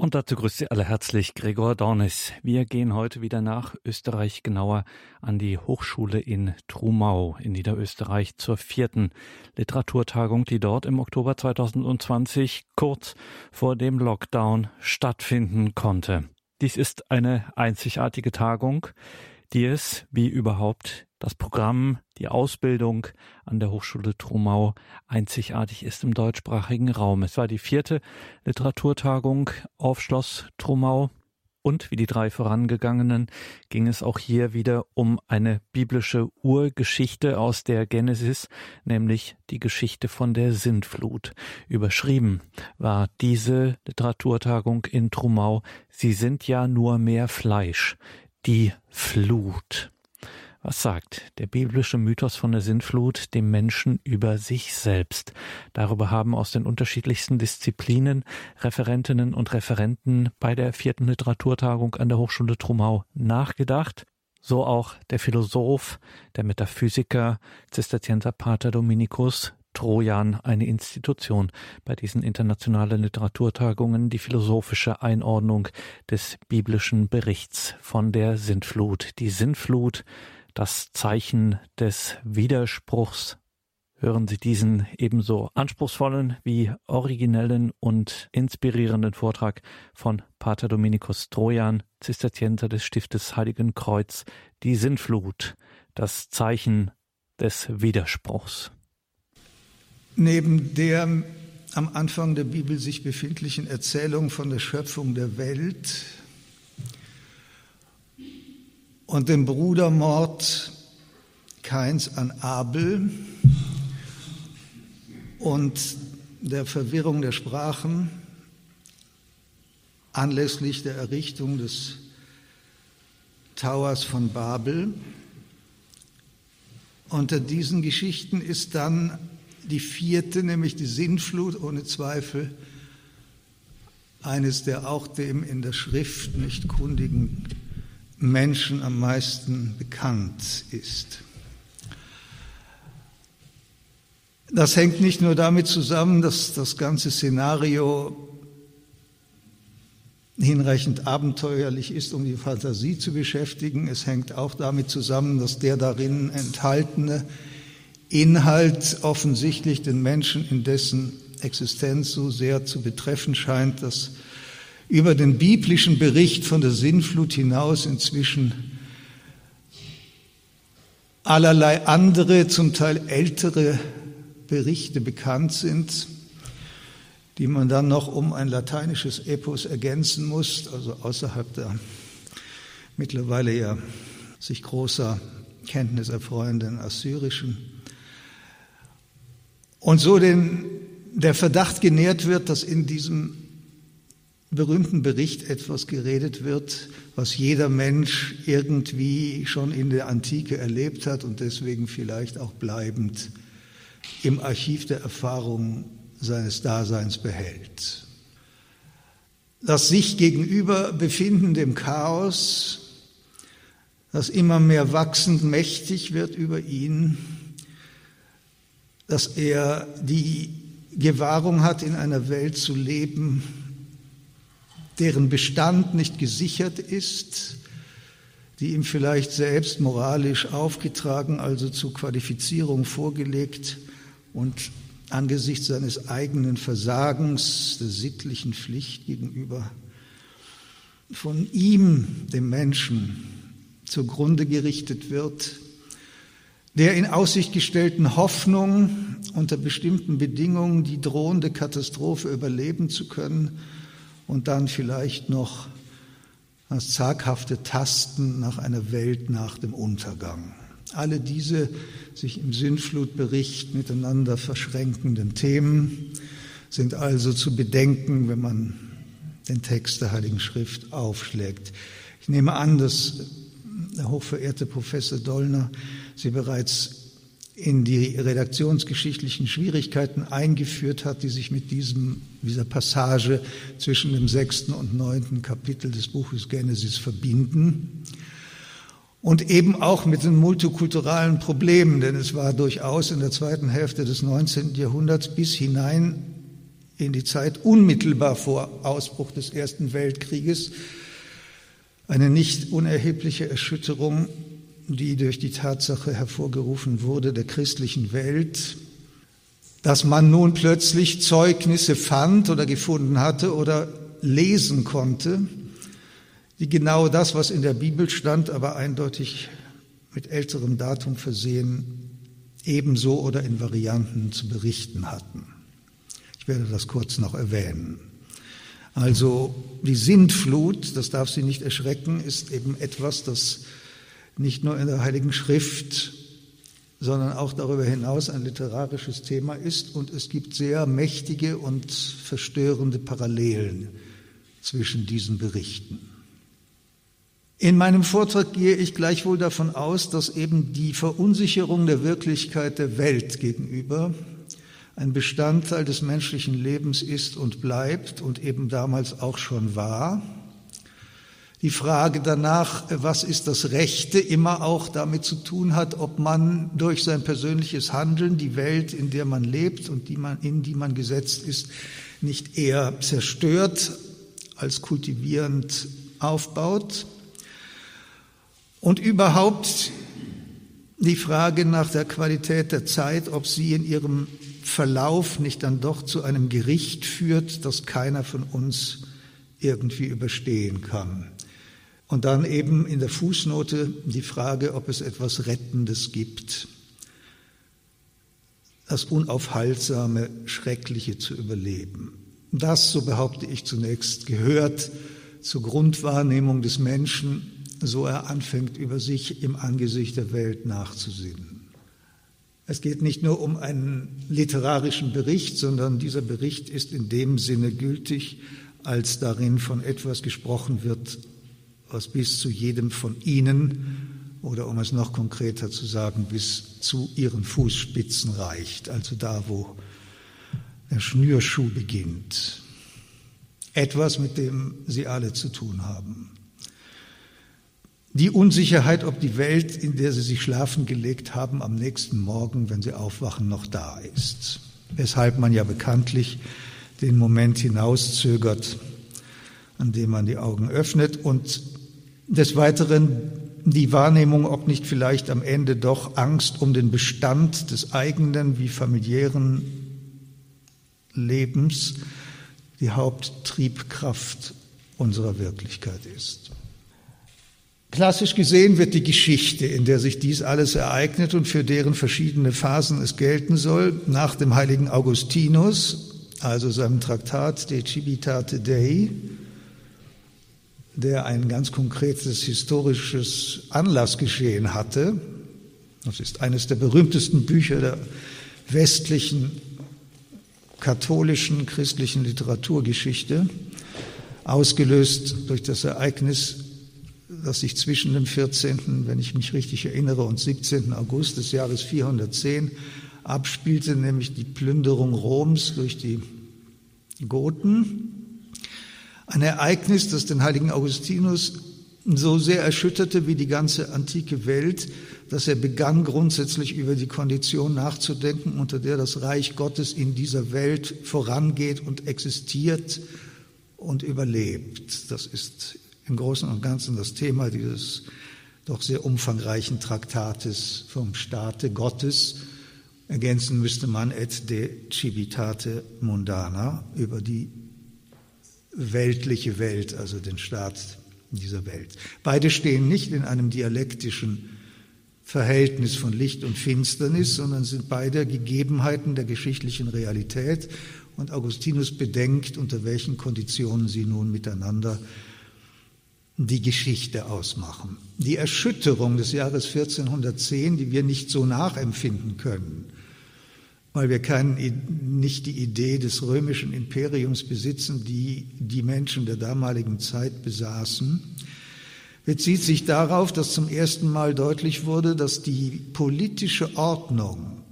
Und dazu grüßt Sie alle herzlich Gregor Dornis. Wir gehen heute wieder nach Österreich, genauer an die Hochschule in Trumau in Niederösterreich zur vierten Literaturtagung, die dort im Oktober 2020 kurz vor dem Lockdown stattfinden konnte. Dies ist eine einzigartige Tagung, die es, wie überhaupt das Programm, die Ausbildung an der Hochschule Trumau einzigartig ist im deutschsprachigen Raum. Es war die vierte Literaturtagung auf Schloss Trumau. Und wie die drei vorangegangenen ging es auch hier wieder um eine biblische Urgeschichte aus der Genesis, nämlich die Geschichte von der Sintflut. Überschrieben war diese Literaturtagung in Trumau Sie sind ja nur mehr Fleisch, die Flut. Was sagt der biblische Mythos von der Sintflut dem Menschen über sich selbst? Darüber haben aus den unterschiedlichsten Disziplinen Referentinnen und Referenten bei der vierten Literaturtagung an der Hochschule Trumau nachgedacht. So auch der Philosoph, der Metaphysiker, Zisterzienser Pater Dominikus Trojan eine Institution bei diesen internationalen Literaturtagungen, die philosophische Einordnung des biblischen Berichts von der Sintflut. Die Sintflut das Zeichen des Widerspruchs. Hören Sie diesen ebenso anspruchsvollen wie originellen und inspirierenden Vortrag von Pater Dominikus Trojan, Zisterzienser des Stiftes Heiligen Kreuz, die Sinnflut, das Zeichen des Widerspruchs. Neben der am Anfang der Bibel sich befindlichen Erzählung von der Schöpfung der Welt und dem Brudermord Kains an Abel und der Verwirrung der Sprachen anlässlich der Errichtung des Towers von Babel. Unter diesen Geschichten ist dann die vierte, nämlich die Sinnflut, ohne Zweifel eines der auch dem in der Schrift nicht kundigen Menschen am meisten bekannt ist. Das hängt nicht nur damit zusammen, dass das ganze Szenario hinreichend abenteuerlich ist, um die Fantasie zu beschäftigen. Es hängt auch damit zusammen, dass der darin enthaltene Inhalt offensichtlich den Menschen in dessen Existenz so sehr zu betreffen scheint, dass über den biblischen Bericht von der Sinnflut hinaus inzwischen allerlei andere, zum Teil ältere Berichte bekannt sind, die man dann noch um ein lateinisches Epos ergänzen muss, also außerhalb der mittlerweile ja sich großer Kenntnis erfreuenden assyrischen. Und so den, der Verdacht genährt wird, dass in diesem berühmten Bericht etwas geredet wird, was jeder Mensch irgendwie schon in der Antike erlebt hat und deswegen vielleicht auch bleibend im Archiv der Erfahrung seines Daseins behält. Das sich gegenüber befinden dem Chaos, das immer mehr wachsend mächtig wird über ihn, dass er die Gewahrung hat, in einer Welt zu leben, deren Bestand nicht gesichert ist, die ihm vielleicht selbst moralisch aufgetragen, also zur Qualifizierung vorgelegt und angesichts seines eigenen Versagens der sittlichen Pflicht gegenüber von ihm, dem Menschen, zugrunde gerichtet wird, der in Aussicht gestellten Hoffnung, unter bestimmten Bedingungen die drohende Katastrophe überleben zu können, und dann vielleicht noch das zaghafte Tasten nach einer Welt nach dem Untergang. Alle diese sich im Sintflutbericht miteinander verschränkenden Themen sind also zu bedenken, wenn man den Text der Heiligen Schrift aufschlägt. Ich nehme an, dass der hochverehrte Professor Dollner Sie bereits in die redaktionsgeschichtlichen Schwierigkeiten eingeführt hat, die sich mit diesem, dieser Passage zwischen dem sechsten und neunten Kapitel des Buches Genesis verbinden. Und eben auch mit den multikulturalen Problemen, denn es war durchaus in der zweiten Hälfte des 19. Jahrhunderts bis hinein in die Zeit unmittelbar vor Ausbruch des Ersten Weltkrieges eine nicht unerhebliche Erschütterung, die durch die Tatsache hervorgerufen wurde der christlichen Welt, dass man nun plötzlich Zeugnisse fand oder gefunden hatte oder lesen konnte, die genau das, was in der Bibel stand, aber eindeutig mit älterem Datum versehen, ebenso oder in Varianten zu berichten hatten. Ich werde das kurz noch erwähnen. Also die Sintflut, das darf Sie nicht erschrecken, ist eben etwas, das nicht nur in der Heiligen Schrift, sondern auch darüber hinaus ein literarisches Thema ist und es gibt sehr mächtige und verstörende Parallelen zwischen diesen Berichten. In meinem Vortrag gehe ich gleichwohl davon aus, dass eben die Verunsicherung der Wirklichkeit der Welt gegenüber ein Bestandteil des menschlichen Lebens ist und bleibt und eben damals auch schon war. Die Frage danach, was ist das Rechte, immer auch damit zu tun hat, ob man durch sein persönliches Handeln die Welt, in der man lebt und die man, in die man gesetzt ist, nicht eher zerstört als kultivierend aufbaut. Und überhaupt die Frage nach der Qualität der Zeit, ob sie in ihrem Verlauf nicht dann doch zu einem Gericht führt, das keiner von uns irgendwie überstehen kann. Und dann eben in der Fußnote die Frage, ob es etwas Rettendes gibt, das Unaufhaltsame, Schreckliche zu überleben. Das, so behaupte ich zunächst, gehört zur Grundwahrnehmung des Menschen so er anfängt, über sich im Angesicht der Welt nachzusinnen. Es geht nicht nur um einen literarischen Bericht, sondern dieser Bericht ist in dem Sinne gültig, als darin von etwas gesprochen wird, was bis zu jedem von Ihnen oder um es noch konkreter zu sagen, bis zu Ihren Fußspitzen reicht, also da, wo der Schnürschuh beginnt. Etwas, mit dem Sie alle zu tun haben. Die Unsicherheit, ob die Welt, in der sie sich schlafen gelegt haben, am nächsten Morgen, wenn sie aufwachen, noch da ist. Weshalb man ja bekanntlich den Moment hinauszögert, an dem man die Augen öffnet und des Weiteren die Wahrnehmung, ob nicht vielleicht am Ende doch Angst um den Bestand des eigenen wie familiären Lebens die Haupttriebkraft unserer Wirklichkeit ist. Klassisch gesehen wird die Geschichte, in der sich dies alles ereignet und für deren verschiedene Phasen es gelten soll, nach dem heiligen Augustinus, also seinem Traktat De Civitate Dei, der ein ganz konkretes historisches Anlassgeschehen hatte. Das ist eines der berühmtesten Bücher der westlichen katholischen christlichen Literaturgeschichte, ausgelöst durch das Ereignis das sich zwischen dem 14., wenn ich mich richtig erinnere, und 17. August des Jahres 410 abspielte, nämlich die Plünderung Roms durch die Goten. Ein Ereignis, das den heiligen Augustinus so sehr erschütterte wie die ganze antike Welt, dass er begann grundsätzlich über die Kondition nachzudenken, unter der das Reich Gottes in dieser Welt vorangeht und existiert und überlebt. Das ist im Großen und Ganzen das Thema dieses doch sehr umfangreichen Traktates vom Staate Gottes. Ergänzen müsste man et de civitate mundana über die weltliche Welt, also den Staat dieser Welt. Beide stehen nicht in einem dialektischen Verhältnis von Licht und Finsternis, sondern sind beide Gegebenheiten der geschichtlichen Realität. Und Augustinus bedenkt, unter welchen Konditionen sie nun miteinander die Geschichte ausmachen. Die Erschütterung des Jahres 1410, die wir nicht so nachempfinden können, weil wir kein, nicht die Idee des römischen Imperiums besitzen, die die Menschen der damaligen Zeit besaßen, bezieht sich darauf, dass zum ersten Mal deutlich wurde, dass die politische Ordnung,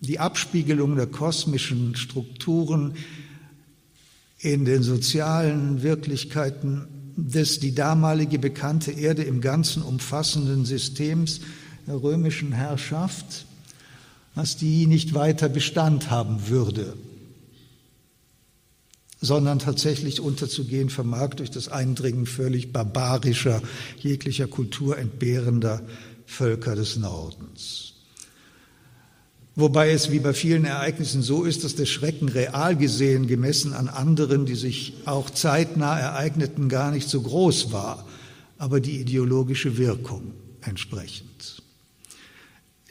die Abspiegelung der kosmischen Strukturen in den sozialen Wirklichkeiten des die damalige bekannte Erde im Ganzen umfassenden Systems der römischen Herrschaft, dass die nicht weiter Bestand haben würde. sondern tatsächlich unterzugehen vermag durch das Eindringen völlig barbarischer, jeglicher Kultur entbehrender Völker des Nordens. Wobei es wie bei vielen Ereignissen so ist, dass der Schrecken real gesehen, gemessen an anderen, die sich auch zeitnah ereigneten, gar nicht so groß war, aber die ideologische Wirkung entsprechend.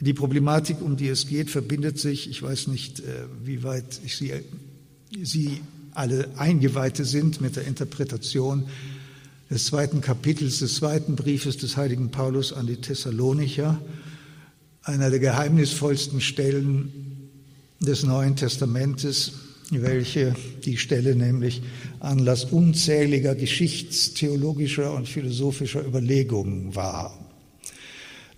Die Problematik, um die es geht, verbindet sich, ich weiß nicht, äh, wie weit ich Sie, Sie alle Eingeweihte sind mit der Interpretation des zweiten Kapitels des zweiten Briefes des heiligen Paulus an die Thessalonicher, einer der geheimnisvollsten Stellen des Neuen Testamentes, welche die Stelle nämlich Anlass unzähliger geschichtstheologischer und philosophischer Überlegungen war.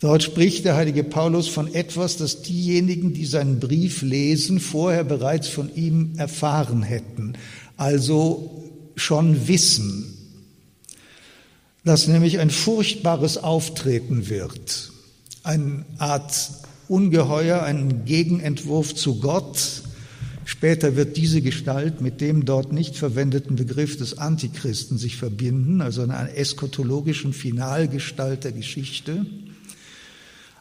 Dort spricht der heilige Paulus von etwas, das diejenigen, die seinen Brief lesen, vorher bereits von ihm erfahren hätten, also schon wissen, dass nämlich ein furchtbares Auftreten wird, eine Art Ungeheuer, ein Gegenentwurf zu Gott. Später wird diese Gestalt mit dem dort nicht verwendeten Begriff des Antichristen sich verbinden, also einer eskatologischen Finalgestalt der Geschichte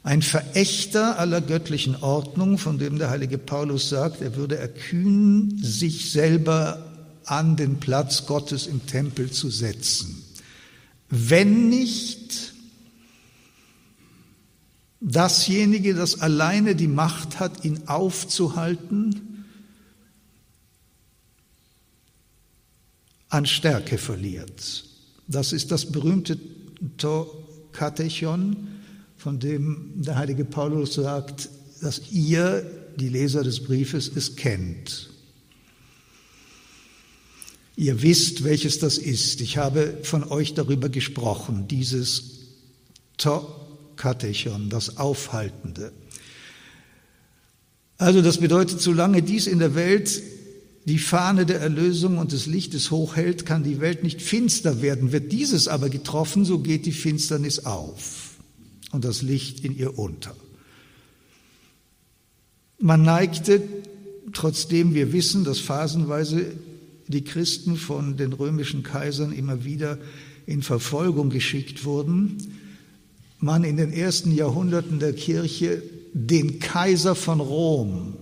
ein Verächter aller göttlichen Ordnung, von dem der heilige Paulus sagt, er würde erkühnen, sich selber an den Platz Gottes im Tempel zu setzen. Wenn nicht dasjenige, das alleine die Macht hat, ihn aufzuhalten, an Stärke verliert. Das ist das berühmte Katechon, von dem der heilige Paulus sagt, dass ihr, die Leser des Briefes, es kennt. Ihr wisst, welches das ist. Ich habe von euch darüber gesprochen, dieses Tokatechon, das Aufhaltende. Also das bedeutet, solange dies in der Welt die Fahne der Erlösung und des Lichtes hochhält, kann die Welt nicht finster werden. Wird dieses aber getroffen, so geht die Finsternis auf und das Licht in ihr unter. Man neigte, trotzdem wir wissen, dass phasenweise die Christen von den römischen Kaisern immer wieder in Verfolgung geschickt wurden, man in den ersten Jahrhunderten der Kirche den Kaiser von Rom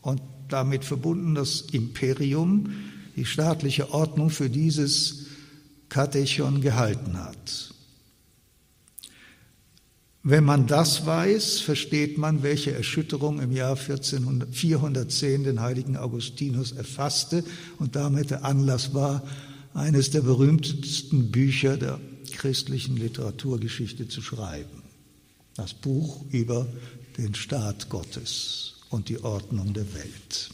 und damit verbunden das Imperium, die staatliche Ordnung für dieses Katechon gehalten hat. Wenn man das weiß, versteht man, welche Erschütterung im Jahr 410 den heiligen Augustinus erfasste und damit der Anlass war, eines der berühmtesten Bücher der christlichen Literaturgeschichte zu schreiben. Das Buch über den Staat Gottes und die Ordnung der Welt.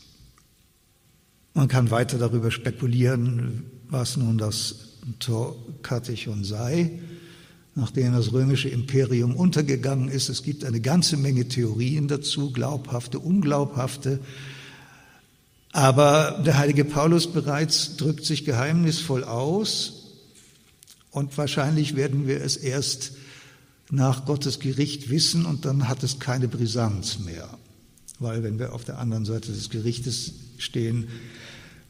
Man kann weiter darüber spekulieren, was nun das Torkatechon sei nachdem das römische Imperium untergegangen ist. Es gibt eine ganze Menge Theorien dazu, glaubhafte, unglaubhafte. Aber der heilige Paulus bereits drückt sich geheimnisvoll aus und wahrscheinlich werden wir es erst nach Gottes Gericht wissen und dann hat es keine Brisanz mehr. Weil wenn wir auf der anderen Seite des Gerichtes stehen,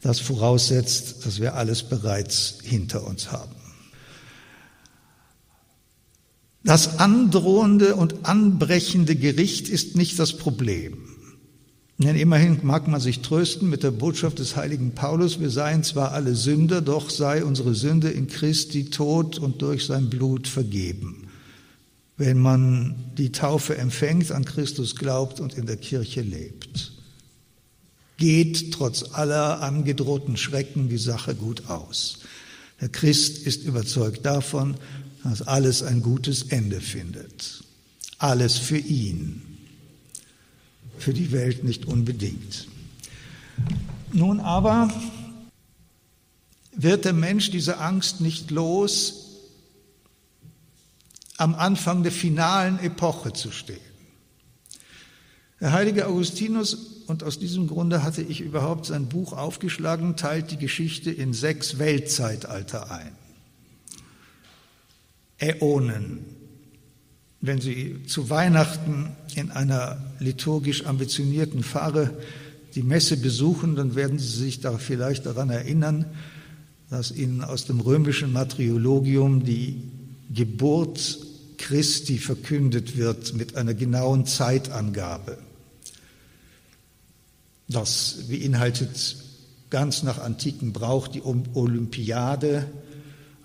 das voraussetzt, dass wir alles bereits hinter uns haben. Das androhende und anbrechende Gericht ist nicht das Problem. Denn immerhin mag man sich trösten mit der Botschaft des heiligen Paulus, wir seien zwar alle Sünder, doch sei unsere Sünde in Christi Tod und durch sein Blut vergeben. Wenn man die Taufe empfängt, an Christus glaubt und in der Kirche lebt. Geht trotz aller angedrohten Schrecken die Sache gut aus. Der Christ ist überzeugt davon, dass alles ein gutes Ende findet. Alles für ihn, für die Welt nicht unbedingt. Nun aber wird der Mensch diese Angst nicht los, am Anfang der finalen Epoche zu stehen. Der heilige Augustinus, und aus diesem Grunde hatte ich überhaupt sein Buch aufgeschlagen, teilt die Geschichte in sechs Weltzeitalter ein. Äonen. Wenn Sie zu Weihnachten in einer liturgisch ambitionierten Pfarre die Messe besuchen, dann werden Sie sich da vielleicht daran erinnern, dass Ihnen aus dem römischen Matriologium die Geburt Christi verkündet wird mit einer genauen Zeitangabe. Das beinhaltet ganz nach antiken Brauch die Olympiade,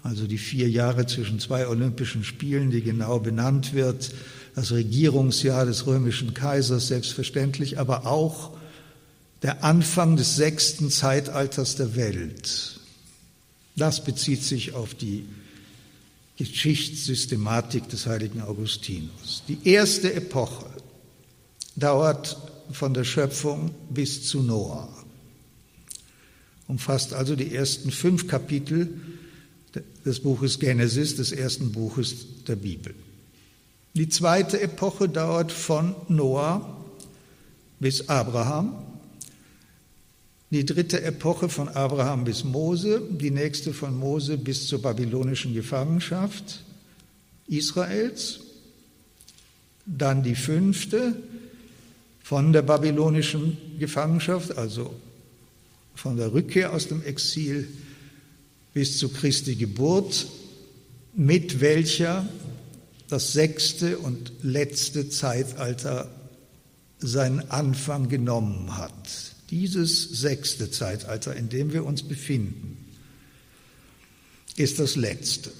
also die vier Jahre zwischen zwei Olympischen Spielen, die genau benannt wird, das Regierungsjahr des römischen Kaisers selbstverständlich, aber auch der Anfang des sechsten Zeitalters der Welt. Das bezieht sich auf die Geschichtssystematik des heiligen Augustinus. Die erste Epoche dauert von der Schöpfung bis zu Noah, umfasst also die ersten fünf Kapitel des Buches Genesis, des ersten Buches der Bibel. Die zweite Epoche dauert von Noah bis Abraham. Die dritte Epoche von Abraham bis Mose, die nächste von Mose bis zur babylonischen Gefangenschaft Israels. Dann die fünfte von der babylonischen Gefangenschaft, also von der Rückkehr aus dem Exil bis zu Christi Geburt, mit welcher das sechste und letzte Zeitalter seinen Anfang genommen hat. Dieses sechste Zeitalter, in dem wir uns befinden, ist das letzte.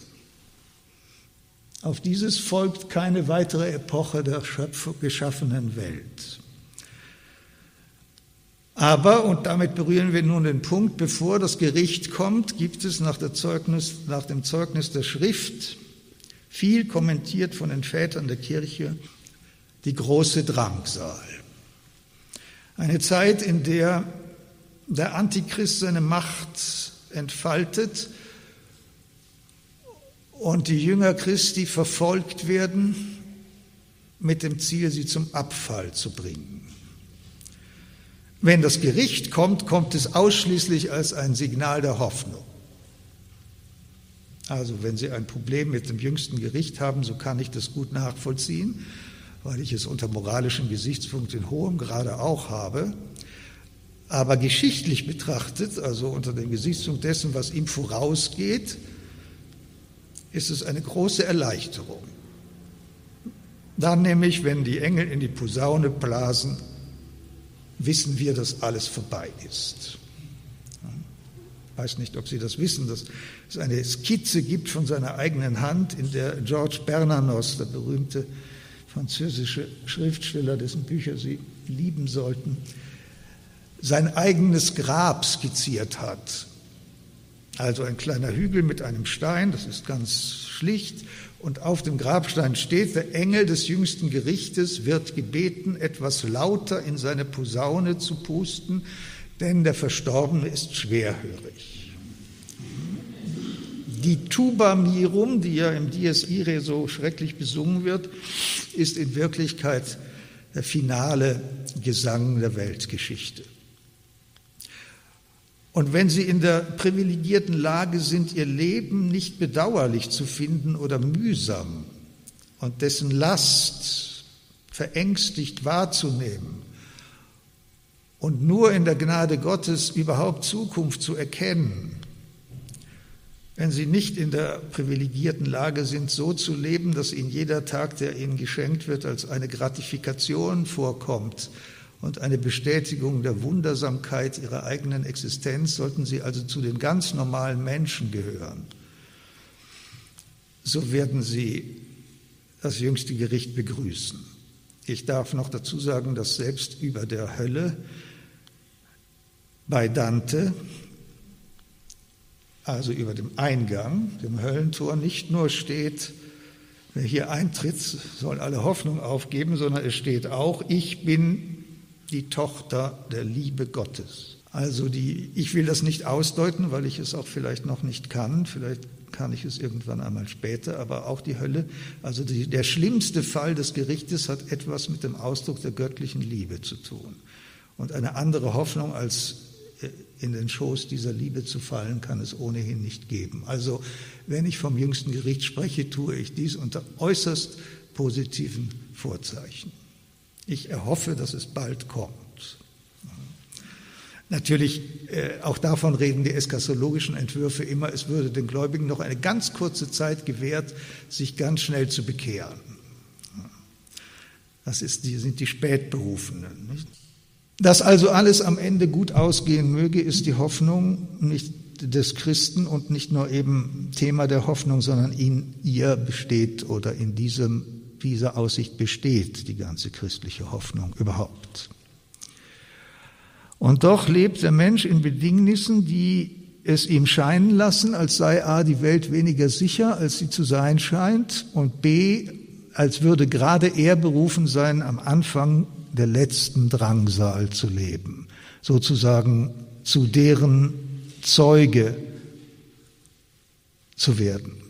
Auf dieses folgt keine weitere Epoche der geschaffenen Welt. Aber, und damit berühren wir nun den Punkt, bevor das Gericht kommt, gibt es nach, Zeugnis, nach dem Zeugnis der Schrift, viel kommentiert von den Vätern der Kirche, die große Drangsal. Eine Zeit, in der der Antichrist seine Macht entfaltet und die Jünger Christi verfolgt werden mit dem Ziel, sie zum Abfall zu bringen. Wenn das Gericht kommt, kommt es ausschließlich als ein Signal der Hoffnung. Also wenn Sie ein Problem mit dem jüngsten Gericht haben, so kann ich das gut nachvollziehen, weil ich es unter moralischen Gesichtspunkten in hohem Grade auch habe. Aber geschichtlich betrachtet, also unter dem Gesichtspunkt dessen, was ihm vorausgeht, ist es eine große Erleichterung. Dann nämlich, wenn die Engel in die Posaune blasen, wissen wir, dass alles vorbei ist. Ich weiß nicht, ob Sie das wissen, dass es eine Skizze gibt von seiner eigenen Hand, in der George Bernanos, der berühmte französische Schriftsteller, dessen Bücher Sie lieben sollten, sein eigenes Grab skizziert hat. Also ein kleiner Hügel mit einem Stein, das ist ganz schlicht, und auf dem Grabstein steht, der Engel des jüngsten Gerichtes wird gebeten, etwas lauter in seine Posaune zu pusten, denn der Verstorbene ist schwerhörig. Die Tuba Mirum, die ja im Dies Irae so schrecklich besungen wird, ist in Wirklichkeit der finale Gesang der Weltgeschichte. Und wenn Sie in der privilegierten Lage sind, Ihr Leben nicht bedauerlich zu finden oder mühsam und dessen Last verängstigt wahrzunehmen und nur in der Gnade Gottes überhaupt Zukunft zu erkennen, wenn sie nicht in der privilegierten Lage sind, so zu leben, dass ihnen jeder Tag, der ihnen geschenkt wird, als eine Gratifikation vorkommt und eine Bestätigung der Wundersamkeit ihrer eigenen Existenz, sollten sie also zu den ganz normalen Menschen gehören. So werden sie das jüngste Gericht begrüßen. Ich darf noch dazu sagen, dass selbst über der Hölle bei Dante also über dem Eingang, dem Höllentor, nicht nur steht, wer hier eintritt, soll alle Hoffnung aufgeben, sondern es steht auch, ich bin die Tochter der Liebe Gottes. Also die, ich will das nicht ausdeuten, weil ich es auch vielleicht noch nicht kann, vielleicht kann ich es irgendwann einmal später, aber auch die Hölle, also die, der schlimmste Fall des Gerichtes hat etwas mit dem Ausdruck der göttlichen Liebe zu tun. Und eine andere Hoffnung als in den Schoß dieser Liebe zu fallen, kann es ohnehin nicht geben. Also wenn ich vom jüngsten Gericht spreche, tue ich dies unter äußerst positiven Vorzeichen. Ich erhoffe, dass es bald kommt. Natürlich, äh, auch davon reden die eskatologischen Entwürfe immer, es würde den Gläubigen noch eine ganz kurze Zeit gewährt, sich ganz schnell zu bekehren. Das ist die, sind die Spätberufenen. Nicht? Dass also alles am Ende gut ausgehen möge, ist die Hoffnung nicht des Christen und nicht nur eben Thema der Hoffnung, sondern in ihr besteht oder in diesem, dieser Aussicht besteht die ganze christliche Hoffnung überhaupt. Und doch lebt der Mensch in Bedingnissen, die es ihm scheinen lassen, als sei a die Welt weniger sicher, als sie zu sein scheint, und b als würde gerade er berufen sein, am Anfang der letzten Drangsal zu leben, sozusagen zu deren Zeuge zu werden.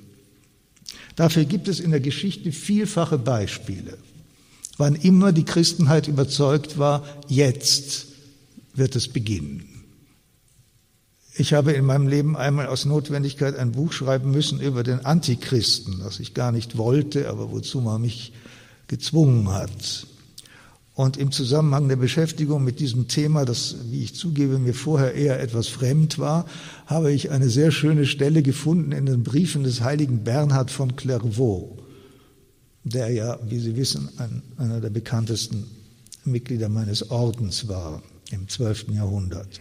Dafür gibt es in der Geschichte vielfache Beispiele, wann immer die Christenheit überzeugt war, jetzt wird es beginnen. Ich habe in meinem Leben einmal aus Notwendigkeit ein Buch schreiben müssen über den Antichristen, das ich gar nicht wollte, aber wozu man mich gezwungen hat. Und im Zusammenhang der Beschäftigung mit diesem Thema, das, wie ich zugebe, mir vorher eher etwas fremd war, habe ich eine sehr schöne Stelle gefunden in den Briefen des heiligen Bernhard von Clairvaux, der ja, wie Sie wissen, ein, einer der bekanntesten Mitglieder meines Ordens war im 12. Jahrhundert.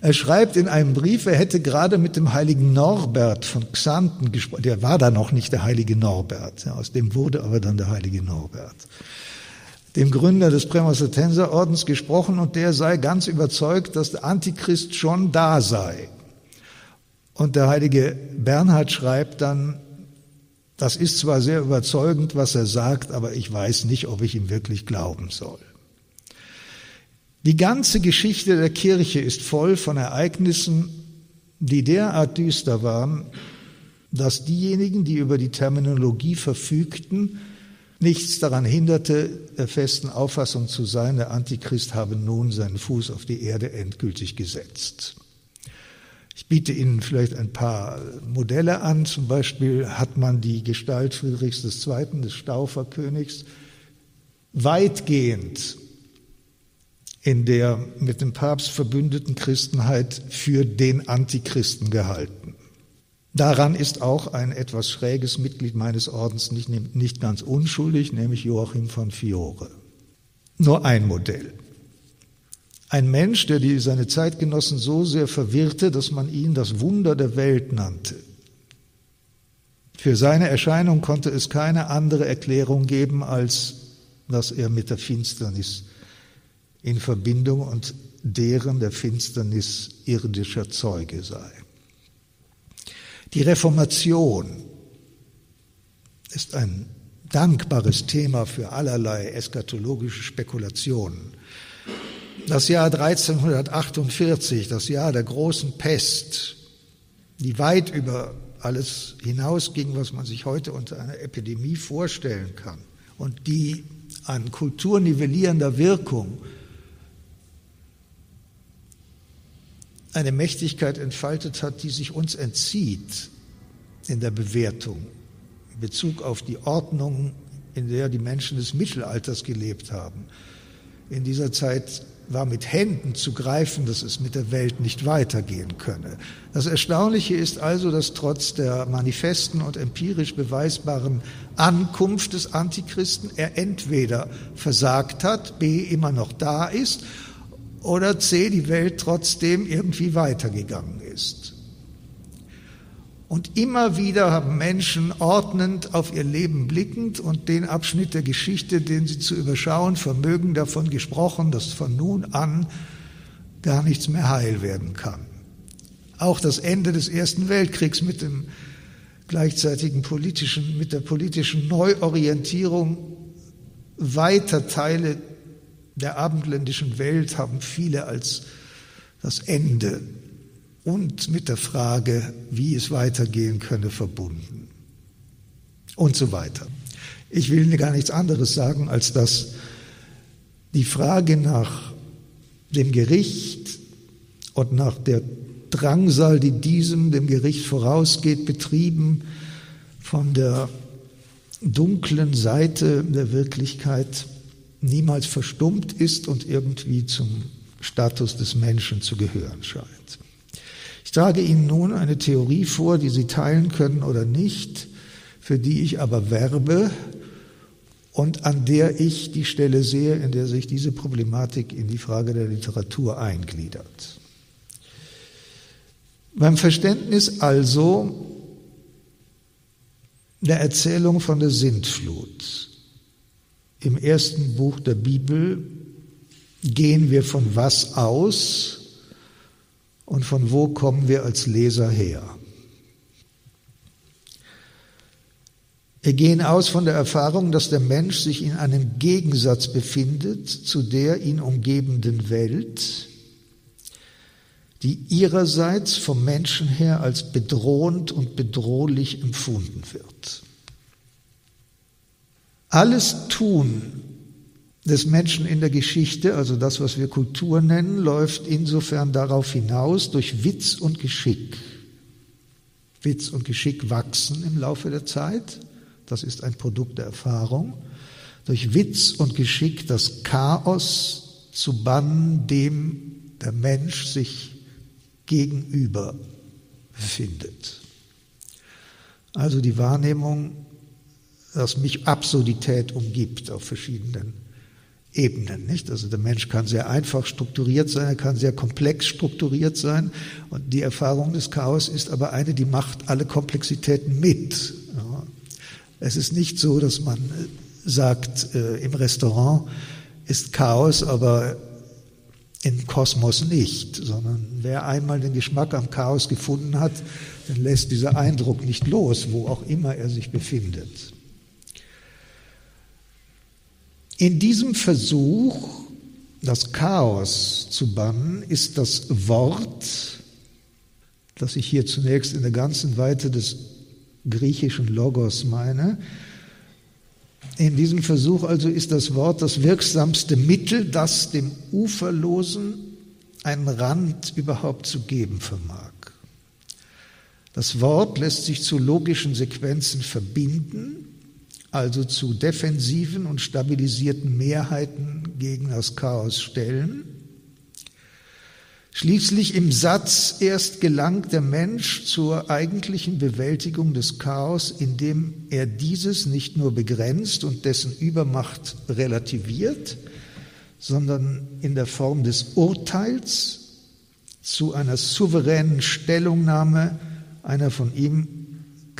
Er schreibt in einem Brief, er hätte gerade mit dem heiligen Norbert von Xanten gesprochen. Der war da noch nicht der heilige Norbert. Aus dem wurde aber dann der heilige Norbert. Dem Gründer des Prämastertenserordens gesprochen und der sei ganz überzeugt, dass der Antichrist schon da sei. Und der heilige Bernhard schreibt dann, das ist zwar sehr überzeugend, was er sagt, aber ich weiß nicht, ob ich ihm wirklich glauben soll. Die ganze Geschichte der Kirche ist voll von Ereignissen, die derart düster waren, dass diejenigen, die über die Terminologie verfügten, nichts daran hinderte, der festen Auffassung zu sein, der Antichrist habe nun seinen Fuß auf die Erde endgültig gesetzt. Ich biete Ihnen vielleicht ein paar Modelle an. Zum Beispiel hat man die Gestalt Friedrichs II., des Stauferkönigs, weitgehend in der mit dem Papst verbündeten Christenheit für den Antichristen gehalten. Daran ist auch ein etwas schräges Mitglied meines Ordens nicht, nicht ganz unschuldig, nämlich Joachim von Fiore. Nur ein Modell. Ein Mensch, der die, seine Zeitgenossen so sehr verwirrte, dass man ihn das Wunder der Welt nannte. Für seine Erscheinung konnte es keine andere Erklärung geben, als dass er mit der Finsternis in Verbindung und deren der Finsternis irdischer Zeuge sei. Die Reformation ist ein dankbares Thema für allerlei eskatologische Spekulationen. Das Jahr 1348, das Jahr der großen Pest, die weit über alles hinausging, was man sich heute unter einer Epidemie vorstellen kann und die an kulturnivellierender Wirkung eine Mächtigkeit entfaltet hat, die sich uns entzieht in der Bewertung in Bezug auf die Ordnung, in der die Menschen des Mittelalters gelebt haben. In dieser Zeit war mit Händen zu greifen, dass es mit der Welt nicht weitergehen könne. Das Erstaunliche ist also, dass trotz der manifesten und empirisch beweisbaren Ankunft des Antichristen er entweder versagt hat, b immer noch da ist oder C, die Welt trotzdem irgendwie weitergegangen ist. Und immer wieder haben Menschen ordnend auf ihr Leben blickend und den Abschnitt der Geschichte, den sie zu überschauen vermögen, davon gesprochen, dass von nun an gar nichts mehr heil werden kann. Auch das Ende des Ersten Weltkriegs mit dem gleichzeitigen politischen, mit der politischen Neuorientierung weiter Teile der abendländischen Welt haben viele als das Ende und mit der Frage, wie es weitergehen könne, verbunden. Und so weiter. Ich will gar nichts anderes sagen, als dass die Frage nach dem Gericht und nach der Drangsal, die diesem, dem Gericht vorausgeht, betrieben von der dunklen Seite der Wirklichkeit, niemals verstummt ist und irgendwie zum Status des Menschen zu gehören scheint. Ich trage Ihnen nun eine Theorie vor, die Sie teilen können oder nicht, für die ich aber werbe und an der ich die Stelle sehe, in der sich diese Problematik in die Frage der Literatur eingliedert. Beim Verständnis also der Erzählung von der Sintflut im ersten Buch der Bibel gehen wir von was aus und von wo kommen wir als Leser her? Wir gehen aus von der Erfahrung, dass der Mensch sich in einem Gegensatz befindet zu der ihn umgebenden Welt, die ihrerseits vom Menschen her als bedrohend und bedrohlich empfunden wird. Alles Tun des Menschen in der Geschichte, also das, was wir Kultur nennen, läuft insofern darauf hinaus, durch Witz und Geschick. Witz und Geschick wachsen im Laufe der Zeit, das ist ein Produkt der Erfahrung. Durch Witz und Geschick das Chaos zu bannen, dem der Mensch sich gegenüber befindet. Also die Wahrnehmung, dass mich Absurdität umgibt auf verschiedenen Ebenen, nicht? Also der Mensch kann sehr einfach strukturiert sein, er kann sehr komplex strukturiert sein und die Erfahrung des Chaos ist aber eine, die macht alle Komplexitäten mit. Ja. Es ist nicht so, dass man äh, sagt, äh, im Restaurant ist Chaos, aber im Kosmos nicht, sondern wer einmal den Geschmack am Chaos gefunden hat, dann lässt dieser Eindruck nicht los, wo auch immer er sich befindet. In diesem Versuch, das Chaos zu bannen, ist das Wort, das ich hier zunächst in der ganzen Weite des griechischen Logos meine, in diesem Versuch also ist das Wort das wirksamste Mittel, das dem Uferlosen einen Rand überhaupt zu geben vermag. Das Wort lässt sich zu logischen Sequenzen verbinden, also zu defensiven und stabilisierten Mehrheiten gegen das Chaos stellen. Schließlich im Satz erst gelangt der Mensch zur eigentlichen Bewältigung des Chaos, indem er dieses nicht nur begrenzt und dessen Übermacht relativiert, sondern in der Form des Urteils zu einer souveränen Stellungnahme einer von ihm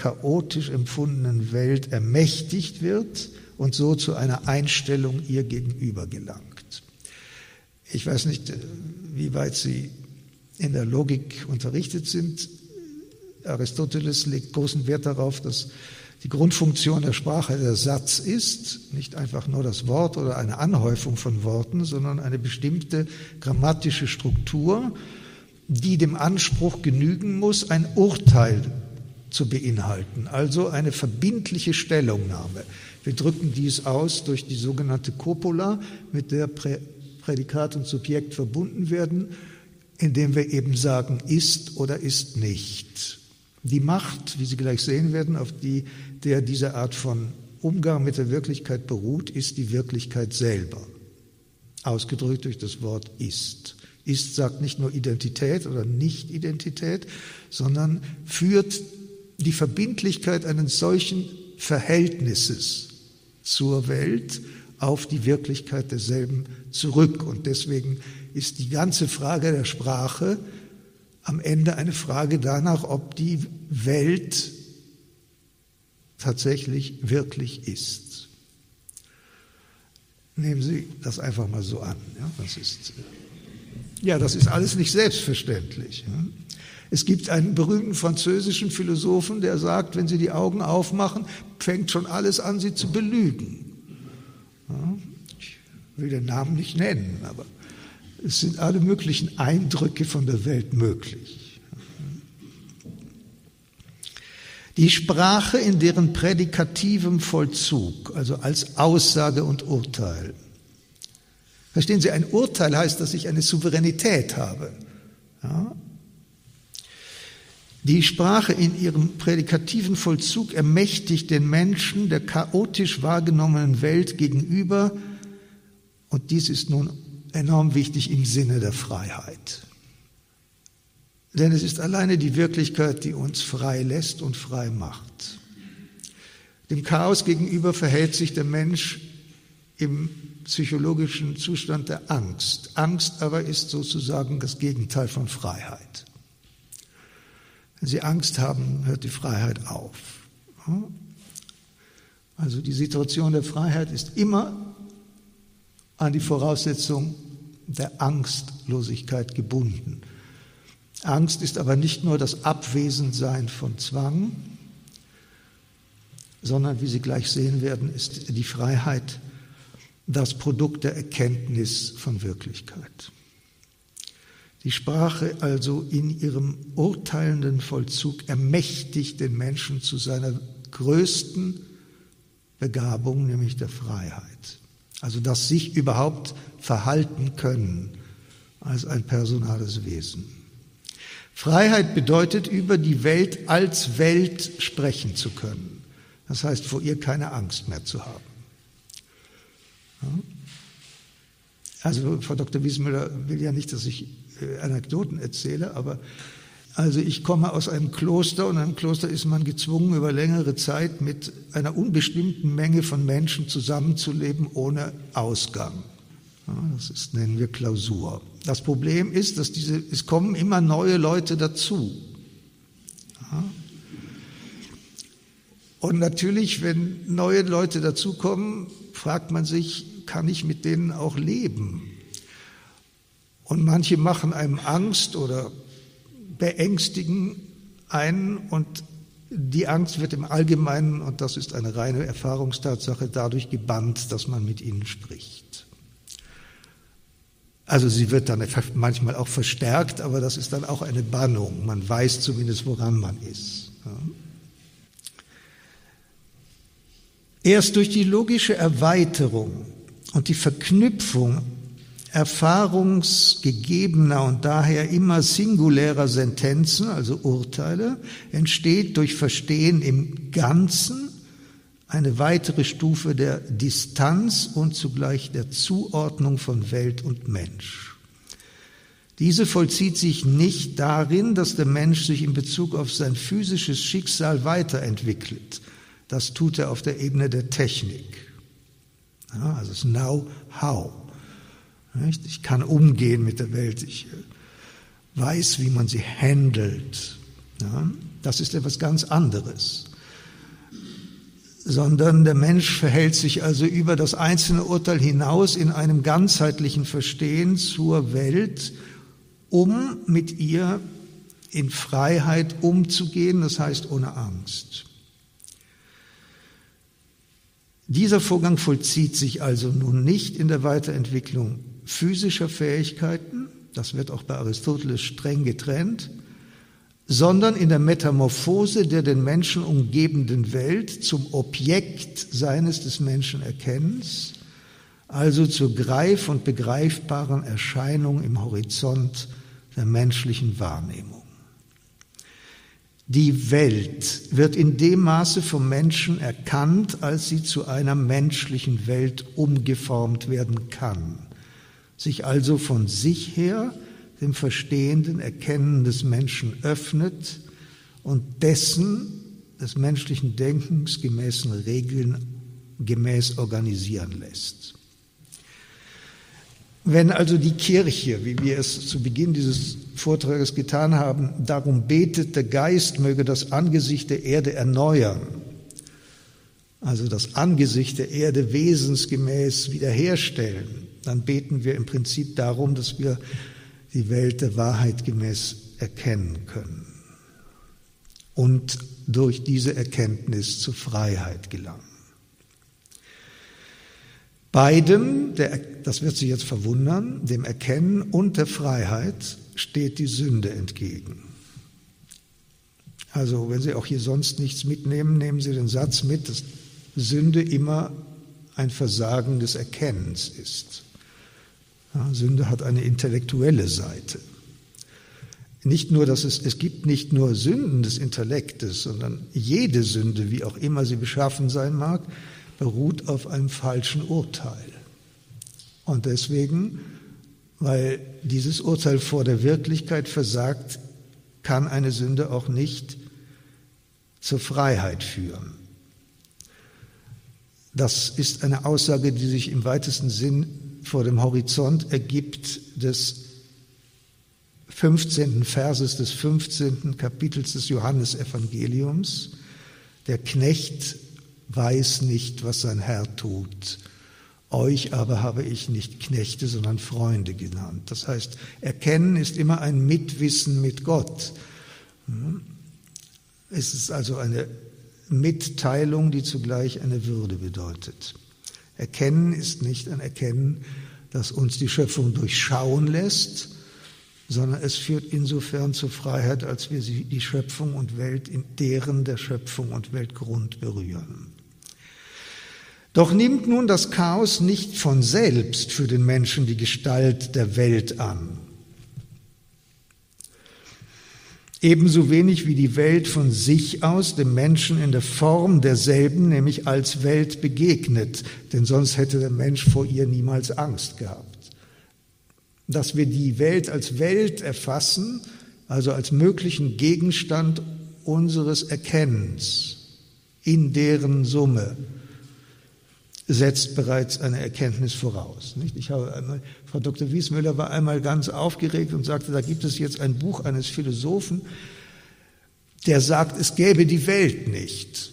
chaotisch empfundenen Welt ermächtigt wird und so zu einer Einstellung ihr gegenüber gelangt. Ich weiß nicht, äh, wie weit Sie in der Logik unterrichtet sind. Aristoteles legt großen Wert darauf, dass die Grundfunktion der Sprache der Satz ist, nicht einfach nur das Wort oder eine Anhäufung von Worten, sondern eine bestimmte grammatische Struktur, die dem Anspruch genügen muss, ein Urteil zu beinhalten, also eine verbindliche Stellungnahme. Wir drücken dies aus durch die sogenannte Copula, mit der Prädikat und Subjekt verbunden werden, indem wir eben sagen, ist oder ist nicht. Die Macht, wie Sie gleich sehen werden, auf die der diese Art von Umgang mit der Wirklichkeit beruht, ist die Wirklichkeit selber. Ausgedrückt durch das Wort ist. Ist sagt nicht nur Identität oder Nicht-Identität, sondern führt die Verbindlichkeit eines solchen Verhältnisses zur Welt auf die Wirklichkeit derselben zurück. Und deswegen ist die ganze Frage der Sprache am Ende eine Frage danach, ob die Welt tatsächlich wirklich ist. Nehmen Sie das einfach mal so an. Ja, das ist, ja, das ist alles nicht selbstverständlich. Ja. Es gibt einen berühmten französischen Philosophen, der sagt, wenn Sie die Augen aufmachen, fängt schon alles an, Sie zu belügen. Ich will den Namen nicht nennen, aber es sind alle möglichen Eindrücke von der Welt möglich. Die Sprache in deren prädikativem Vollzug, also als Aussage und Urteil. Verstehen Sie, ein Urteil heißt, dass ich eine Souveränität habe. Ja? Die Sprache in ihrem prädikativen Vollzug ermächtigt den Menschen der chaotisch wahrgenommenen Welt gegenüber, und dies ist nun enorm wichtig im Sinne der Freiheit. Denn es ist alleine die Wirklichkeit, die uns frei lässt und frei macht. Dem Chaos gegenüber verhält sich der Mensch im psychologischen Zustand der Angst. Angst aber ist sozusagen das Gegenteil von Freiheit. Wenn Sie Angst haben, hört die Freiheit auf. Also die Situation der Freiheit ist immer an die Voraussetzung der Angstlosigkeit gebunden. Angst ist aber nicht nur das Abwesensein von Zwang, sondern, wie Sie gleich sehen werden, ist die Freiheit das Produkt der Erkenntnis von Wirklichkeit. Die Sprache also in ihrem urteilenden Vollzug ermächtigt den Menschen zu seiner größten Begabung, nämlich der Freiheit. Also das sich überhaupt verhalten können als ein personales Wesen. Freiheit bedeutet, über die Welt als Welt sprechen zu können. Das heißt, vor ihr keine Angst mehr zu haben. Also Frau Dr. Wiesmüller will ja nicht, dass ich Anekdoten erzähle, aber also ich komme aus einem Kloster und in einem Kloster ist man gezwungen, über längere Zeit mit einer unbestimmten Menge von Menschen zusammenzuleben ohne Ausgang. Das ist, nennen wir Klausur. Das Problem ist, dass diese, es kommen immer neue Leute dazu. Und natürlich, wenn neue Leute dazukommen, fragt man sich, kann ich mit denen auch leben? Und manche machen einem Angst oder beängstigen einen und die Angst wird im Allgemeinen, und das ist eine reine Erfahrungstatsache, dadurch gebannt, dass man mit ihnen spricht. Also sie wird dann manchmal auch verstärkt, aber das ist dann auch eine Bannung. Man weiß zumindest, woran man ist. Erst durch die logische Erweiterung und die Verknüpfung erfahrungsgegebener und daher immer singulärer Sentenzen, also Urteile, entsteht durch Verstehen im Ganzen eine weitere Stufe der Distanz und zugleich der Zuordnung von Welt und Mensch. Diese vollzieht sich nicht darin, dass der Mensch sich in Bezug auf sein physisches Schicksal weiterentwickelt. Das tut er auf der Ebene der Technik. Ja, also das Know-how. Ich kann umgehen mit der Welt. Ich äh, weiß, wie man sie handelt. Das ist etwas ganz anderes sondern der Mensch verhält sich also über das einzelne Urteil hinaus in einem ganzheitlichen Verstehen zur Welt, um mit ihr in Freiheit umzugehen, das heißt ohne Angst. Dieser Vorgang vollzieht sich also nun nicht in der Weiterentwicklung physischer Fähigkeiten, das wird auch bei Aristoteles streng getrennt, sondern in der Metamorphose der den Menschen umgebenden Welt zum Objekt seines des Menschen Erkennens, also zur greif- und begreifbaren Erscheinung im Horizont der menschlichen Wahrnehmung. Die Welt wird in dem Maße vom Menschen erkannt, als sie zu einer menschlichen Welt umgeformt werden kann, sich also von sich her dem verstehenden Erkennen des Menschen öffnet und dessen des menschlichen Denkens gemäßen Regeln gemäß organisieren lässt. Wenn also die Kirche, wie wir es zu Beginn dieses Vortrages getan haben, darum betet, der Geist möge das Angesicht der Erde erneuern, also das Angesicht der Erde wesensgemäß wiederherstellen, dann beten wir im Prinzip darum, dass wir die Welt der Wahrheit gemäß erkennen können und durch diese Erkenntnis zur Freiheit gelangen. Beidem, der, das wird Sie jetzt verwundern, dem Erkennen und der Freiheit steht die Sünde entgegen. Also wenn Sie auch hier sonst nichts mitnehmen, nehmen Sie den Satz mit, dass Sünde immer ein Versagen des Erkennens ist. Ja, Sünde hat eine intellektuelle Seite. Nicht nur, dass es, es gibt nicht nur Sünden des Intellektes, sondern jede Sünde, wie auch immer sie beschaffen sein mag, beruht auf einem falschen Urteil. Und deswegen weil dieses Urteil vor der Wirklichkeit versagt, kann eine Sünde auch nicht zur Freiheit führen. Das ist eine Aussage, die sich im weitesten Sinn vor dem Horizont ergibt des 15. Verses des 15. Kapitels des Johannesevangeliums. Der Knecht weiß nicht, was sein Herr tut. Euch aber habe ich nicht Knechte, sondern Freunde genannt. Das heißt, Erkennen ist immer ein Mitwissen mit Gott. Es ist also eine Mitteilung, die zugleich eine Würde bedeutet. Erkennen ist nicht ein Erkennen, das uns die Schöpfung durchschauen lässt, sondern es führt insofern zur Freiheit, als wir die Schöpfung und Welt in deren der Schöpfung und Weltgrund berühren. Doch nimmt nun das Chaos nicht von selbst für den Menschen die Gestalt der Welt an. Ebenso wenig wie die Welt von sich aus dem Menschen in der Form derselben, nämlich als Welt begegnet, denn sonst hätte der Mensch vor ihr niemals Angst gehabt. Dass wir die Welt als Welt erfassen, also als möglichen Gegenstand unseres Erkennens in deren Summe, setzt bereits eine Erkenntnis voraus. Ich habe Frau Dr. Wiesmüller war einmal ganz aufgeregt und sagte, da gibt es jetzt ein Buch eines Philosophen, der sagt, es gäbe die Welt nicht.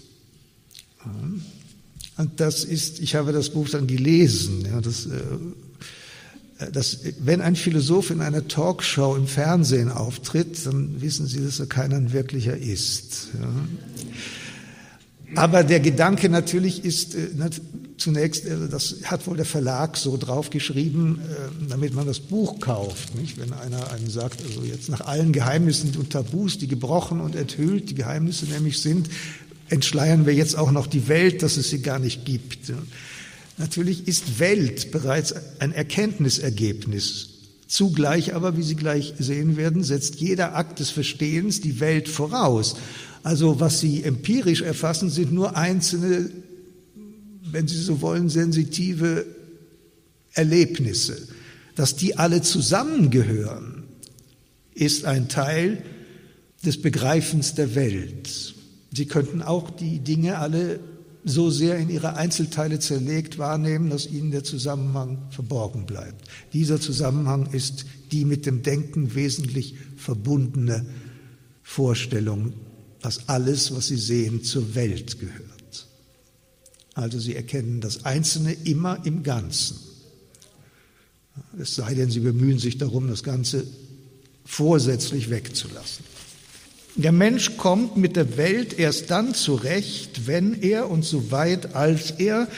Und das ist, ich habe das Buch dann gelesen. Ja, das, äh, das, wenn ein Philosoph in einer Talkshow im Fernsehen auftritt, dann wissen Sie, dass er keiner wirklicher ist. Ja. Aber der Gedanke natürlich ist äh, zunächst, äh, das hat wohl der Verlag so draufgeschrieben, äh, damit man das Buch kauft. Nicht? Wenn einer einen sagt, also jetzt nach allen Geheimnissen und Tabus, die gebrochen und enthüllt, die Geheimnisse nämlich sind, entschleiern wir jetzt auch noch die Welt, dass es sie gar nicht gibt. Natürlich ist Welt bereits ein Erkenntnisergebnis. Zugleich aber, wie Sie gleich sehen werden, setzt jeder Akt des Verstehens die Welt voraus. Also was Sie empirisch erfassen, sind nur einzelne, wenn Sie so wollen, sensitive Erlebnisse. Dass die alle zusammengehören, ist ein Teil des Begreifens der Welt. Sie könnten auch die Dinge alle so sehr in ihre Einzelteile zerlegt wahrnehmen, dass ihnen der Zusammenhang verborgen bleibt. Dieser Zusammenhang ist die mit dem Denken wesentlich verbundene Vorstellung dass alles, was sie sehen, zur Welt gehört. Also sie erkennen das Einzelne immer im Ganzen. Es sei denn, sie bemühen sich darum, das Ganze vorsätzlich wegzulassen. Der Mensch kommt mit der Welt erst dann zurecht, wenn er und soweit als er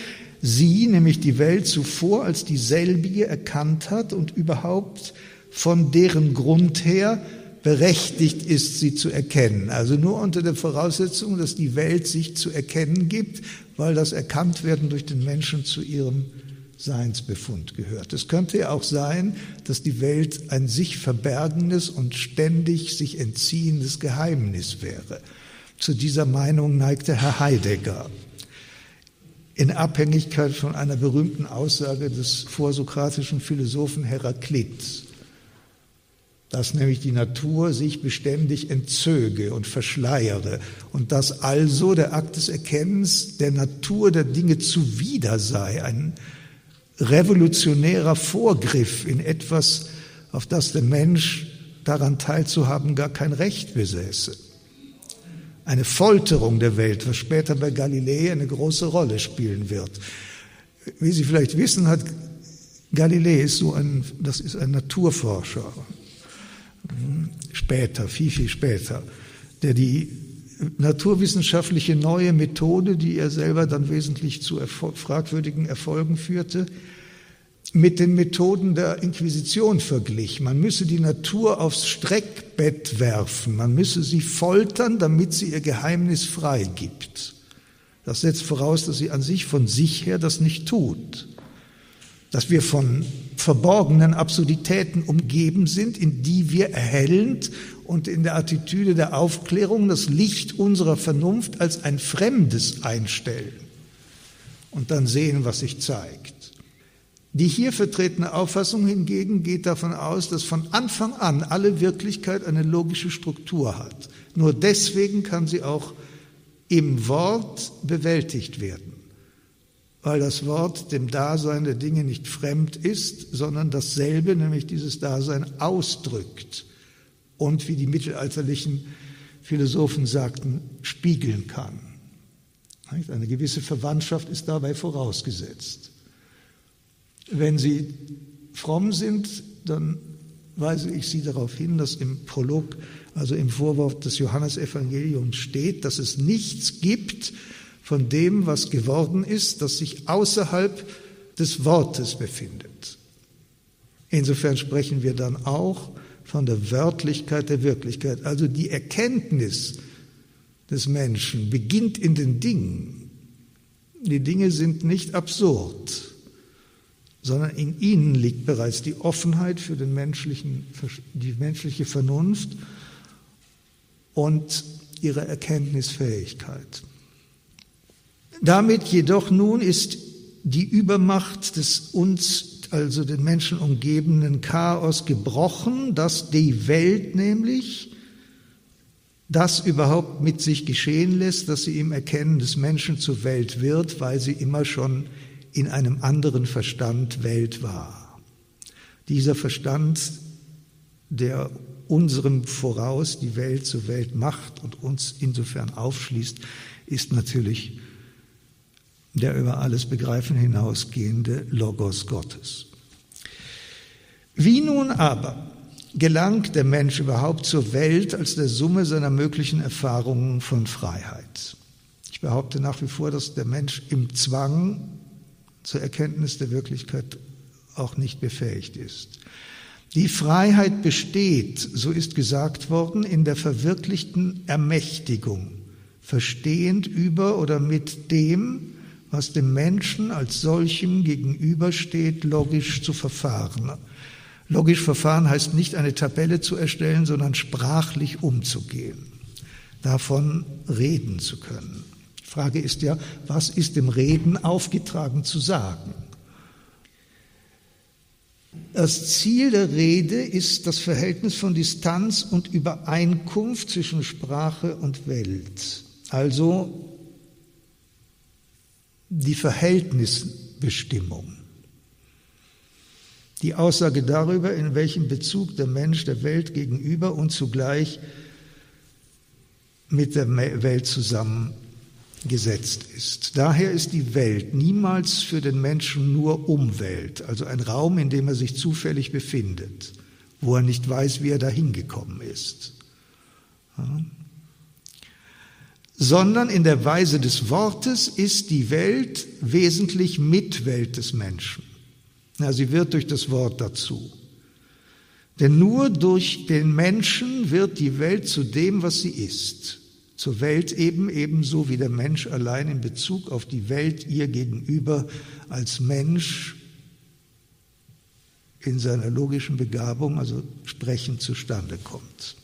sie, nämlich die Welt zuvor als dieselbige erkannt hat und überhaupt von deren Grund her berechtigt ist, sie zu erkennen. Also nur unter der Voraussetzung, dass die Welt sich zu erkennen gibt, weil das Erkanntwerden durch den Menschen zu ihrem Seinsbefund gehört. Es könnte ja auch sein, dass die Welt ein sich verbergendes und ständig sich entziehendes Geheimnis wäre. Zu dieser Meinung neigte Herr Heidegger in Abhängigkeit von einer berühmten Aussage des vorsokratischen Philosophen Heraklit dass nämlich die Natur sich beständig entzöge und verschleiere und dass also der Akt des Erkennens der Natur der Dinge zuwider sei, ein revolutionärer Vorgriff in etwas, auf das der Mensch daran teilzuhaben gar kein Recht besäße. Eine Folterung der Welt, was später bei Galilei eine große Rolle spielen wird. Wie Sie vielleicht wissen, hat Galilei ist so ein, das ist ein Naturforscher, später, viel, viel später, der die naturwissenschaftliche neue Methode, die er selber dann wesentlich zu erfol fragwürdigen Erfolgen führte, mit den Methoden der Inquisition verglich. Man müsse die Natur aufs Streckbett werfen, man müsse sie foltern, damit sie ihr Geheimnis freigibt. Das setzt voraus, dass sie an sich von sich her das nicht tut. Dass wir von verborgenen Absurditäten umgeben sind, in die wir erhellend und in der Attitüde der Aufklärung das Licht unserer Vernunft als ein Fremdes einstellen und dann sehen, was sich zeigt. Die hier vertretene Auffassung hingegen geht davon aus, dass von Anfang an alle Wirklichkeit eine logische Struktur hat. Nur deswegen kann sie auch im Wort bewältigt werden, weil das Wort dem Dasein der Dinge nicht fremd ist, sondern dasselbe, nämlich dieses Dasein, ausdrückt und, wie die mittelalterlichen Philosophen sagten, spiegeln kann. Eine gewisse Verwandtschaft ist dabei vorausgesetzt. Wenn Sie fromm sind, dann weise ich Sie darauf hin, dass im Prolog, also im Vorwort des Johannesevangeliums steht, dass es nichts gibt von dem, was geworden ist, das sich außerhalb des Wortes befindet. Insofern sprechen wir dann auch von der Wörtlichkeit der Wirklichkeit. Also die Erkenntnis des Menschen beginnt in den Dingen. Die Dinge sind nicht absurd, sondern in ihnen liegt bereits die Offenheit für den menschlichen, die menschliche Vernunft und ihre Erkenntnisfähigkeit. Damit jedoch nun ist die Übermacht des uns also den Menschen umgebenden Chaos gebrochen, dass die Welt nämlich das überhaupt mit sich geschehen lässt, dass sie im Erkennen des Menschen zur Welt wird, weil sie immer schon in einem anderen Verstand Welt war. Dieser Verstand, der unserem voraus die Welt zur Welt macht und uns insofern aufschließt, ist natürlich der über alles Begreifen hinausgehende Logos Gottes. Wie nun aber gelangt der Mensch überhaupt zur Welt als der Summe seiner möglichen Erfahrungen von Freiheit? Ich behaupte nach wie vor, dass der Mensch im Zwang zur Erkenntnis der Wirklichkeit auch nicht befähigt ist. Die Freiheit besteht, so ist gesagt worden, in der verwirklichten Ermächtigung, verstehend über oder mit dem, was dem Menschen als solchem gegenübersteht, logisch zu verfahren. Logisch verfahren heißt nicht eine Tabelle zu erstellen, sondern sprachlich umzugehen, davon reden zu können. Die Frage ist ja, was ist dem Reden aufgetragen zu sagen? Das Ziel der Rede ist das Verhältnis von Distanz und Übereinkunft zwischen Sprache und Welt, also die Verhältnisbestimmung. Die Aussage darüber, in welchem Bezug der Mensch der Welt gegenüber und zugleich mit der Welt zusammengesetzt ist. Daher ist die Welt niemals für den Menschen nur Umwelt, also ein Raum, in dem er sich zufällig befindet, wo er nicht weiß, wie er dahin gekommen ist. Ja sondern in der Weise des Wortes ist die Welt wesentlich Mitwelt des Menschen. Ja, sie wird durch das Wort dazu. Denn nur durch den Menschen wird die Welt zu dem, was sie ist. Zur Welt eben ebenso wie der Mensch allein in Bezug auf die Welt ihr gegenüber als Mensch in seiner logischen Begabung, also sprechend zustande kommt.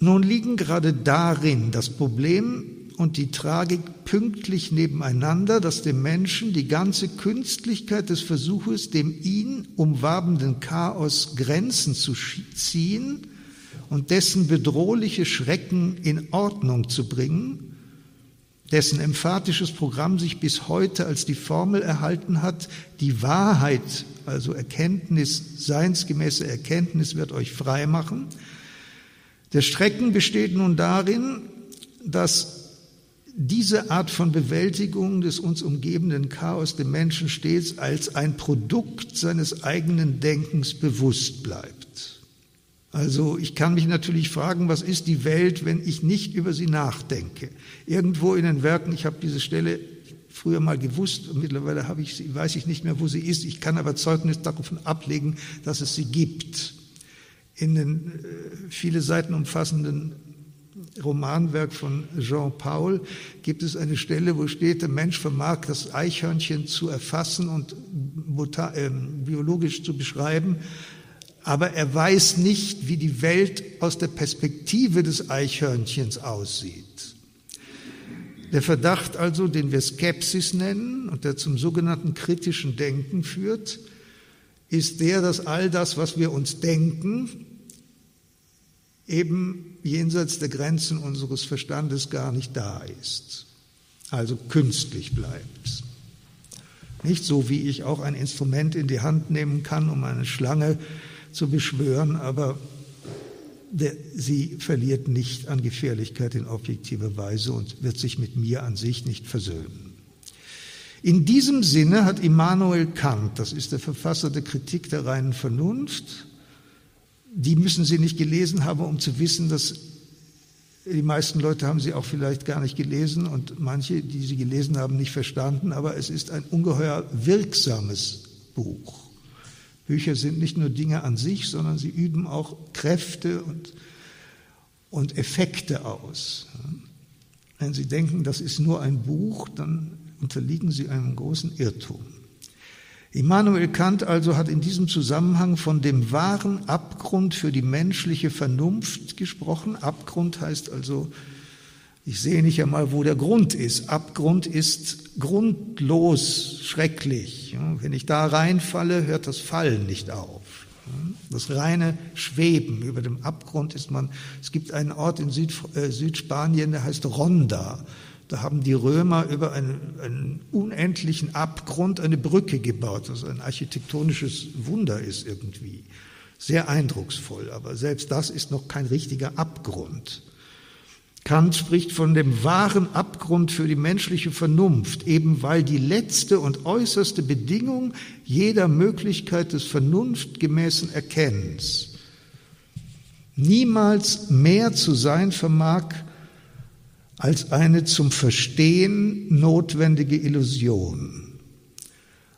Nun liegen gerade darin das Problem und die Tragik pünktlich nebeneinander, dass dem Menschen die ganze Künstlichkeit des Versuches, dem ihn umwabenden Chaos Grenzen zu ziehen und dessen bedrohliche Schrecken in Ordnung zu bringen, dessen emphatisches Programm sich bis heute als die Formel erhalten hat, die Wahrheit, also Erkenntnis, seinsgemäße Erkenntnis wird euch frei machen, der Strecken besteht nun darin, dass diese Art von Bewältigung des uns umgebenden Chaos dem Menschen stets als ein Produkt seines eigenen Denkens bewusst bleibt. Also ich kann mich natürlich fragen, was ist die Welt, wenn ich nicht über sie nachdenke? Irgendwo in den Werken, ich habe diese Stelle früher mal gewusst und mittlerweile habe ich sie, weiß ich nicht mehr, wo sie ist. Ich kann aber Zeugnis davon ablegen, dass es sie gibt in den äh, viele Seiten umfassenden Romanwerk von Jean Paul gibt es eine Stelle, wo steht, der Mensch vermag das Eichhörnchen zu erfassen und äh, biologisch zu beschreiben, aber er weiß nicht, wie die Welt aus der Perspektive des Eichhörnchens aussieht. Der Verdacht also, den wir Skepsis nennen und der zum sogenannten kritischen Denken führt, ist der, dass all das, was wir uns denken, eben jenseits der Grenzen unseres Verstandes gar nicht da ist, also künstlich bleibt. Nicht so, wie ich auch ein Instrument in die Hand nehmen kann, um eine Schlange zu beschwören, aber der, sie verliert nicht an Gefährlichkeit in objektiver Weise und wird sich mit mir an sich nicht versöhnen. In diesem Sinne hat Immanuel Kant, das ist der Verfasser der Kritik der reinen Vernunft, die müssen Sie nicht gelesen haben, um zu wissen, dass die meisten Leute haben sie auch vielleicht gar nicht gelesen und manche, die sie gelesen haben, nicht verstanden, aber es ist ein ungeheuer wirksames Buch. Bücher sind nicht nur Dinge an sich, sondern sie üben auch Kräfte und, und Effekte aus. Wenn Sie denken, das ist nur ein Buch, dann unterliegen Sie einem großen Irrtum. Immanuel Kant also hat in diesem Zusammenhang von dem wahren Abgrund für die menschliche Vernunft gesprochen. Abgrund heißt also, ich sehe nicht einmal, wo der Grund ist. Abgrund ist grundlos schrecklich. Wenn ich da reinfalle, hört das Fallen nicht auf. Das reine Schweben über dem Abgrund ist man, es gibt einen Ort in Süd, äh, Südspanien, der heißt Ronda. Da haben die Römer über einen, einen, unendlichen Abgrund eine Brücke gebaut, was ein architektonisches Wunder ist irgendwie. Sehr eindrucksvoll, aber selbst das ist noch kein richtiger Abgrund. Kant spricht von dem wahren Abgrund für die menschliche Vernunft, eben weil die letzte und äußerste Bedingung jeder Möglichkeit des vernunftgemäßen Erkennens niemals mehr zu sein vermag als eine zum Verstehen notwendige Illusion,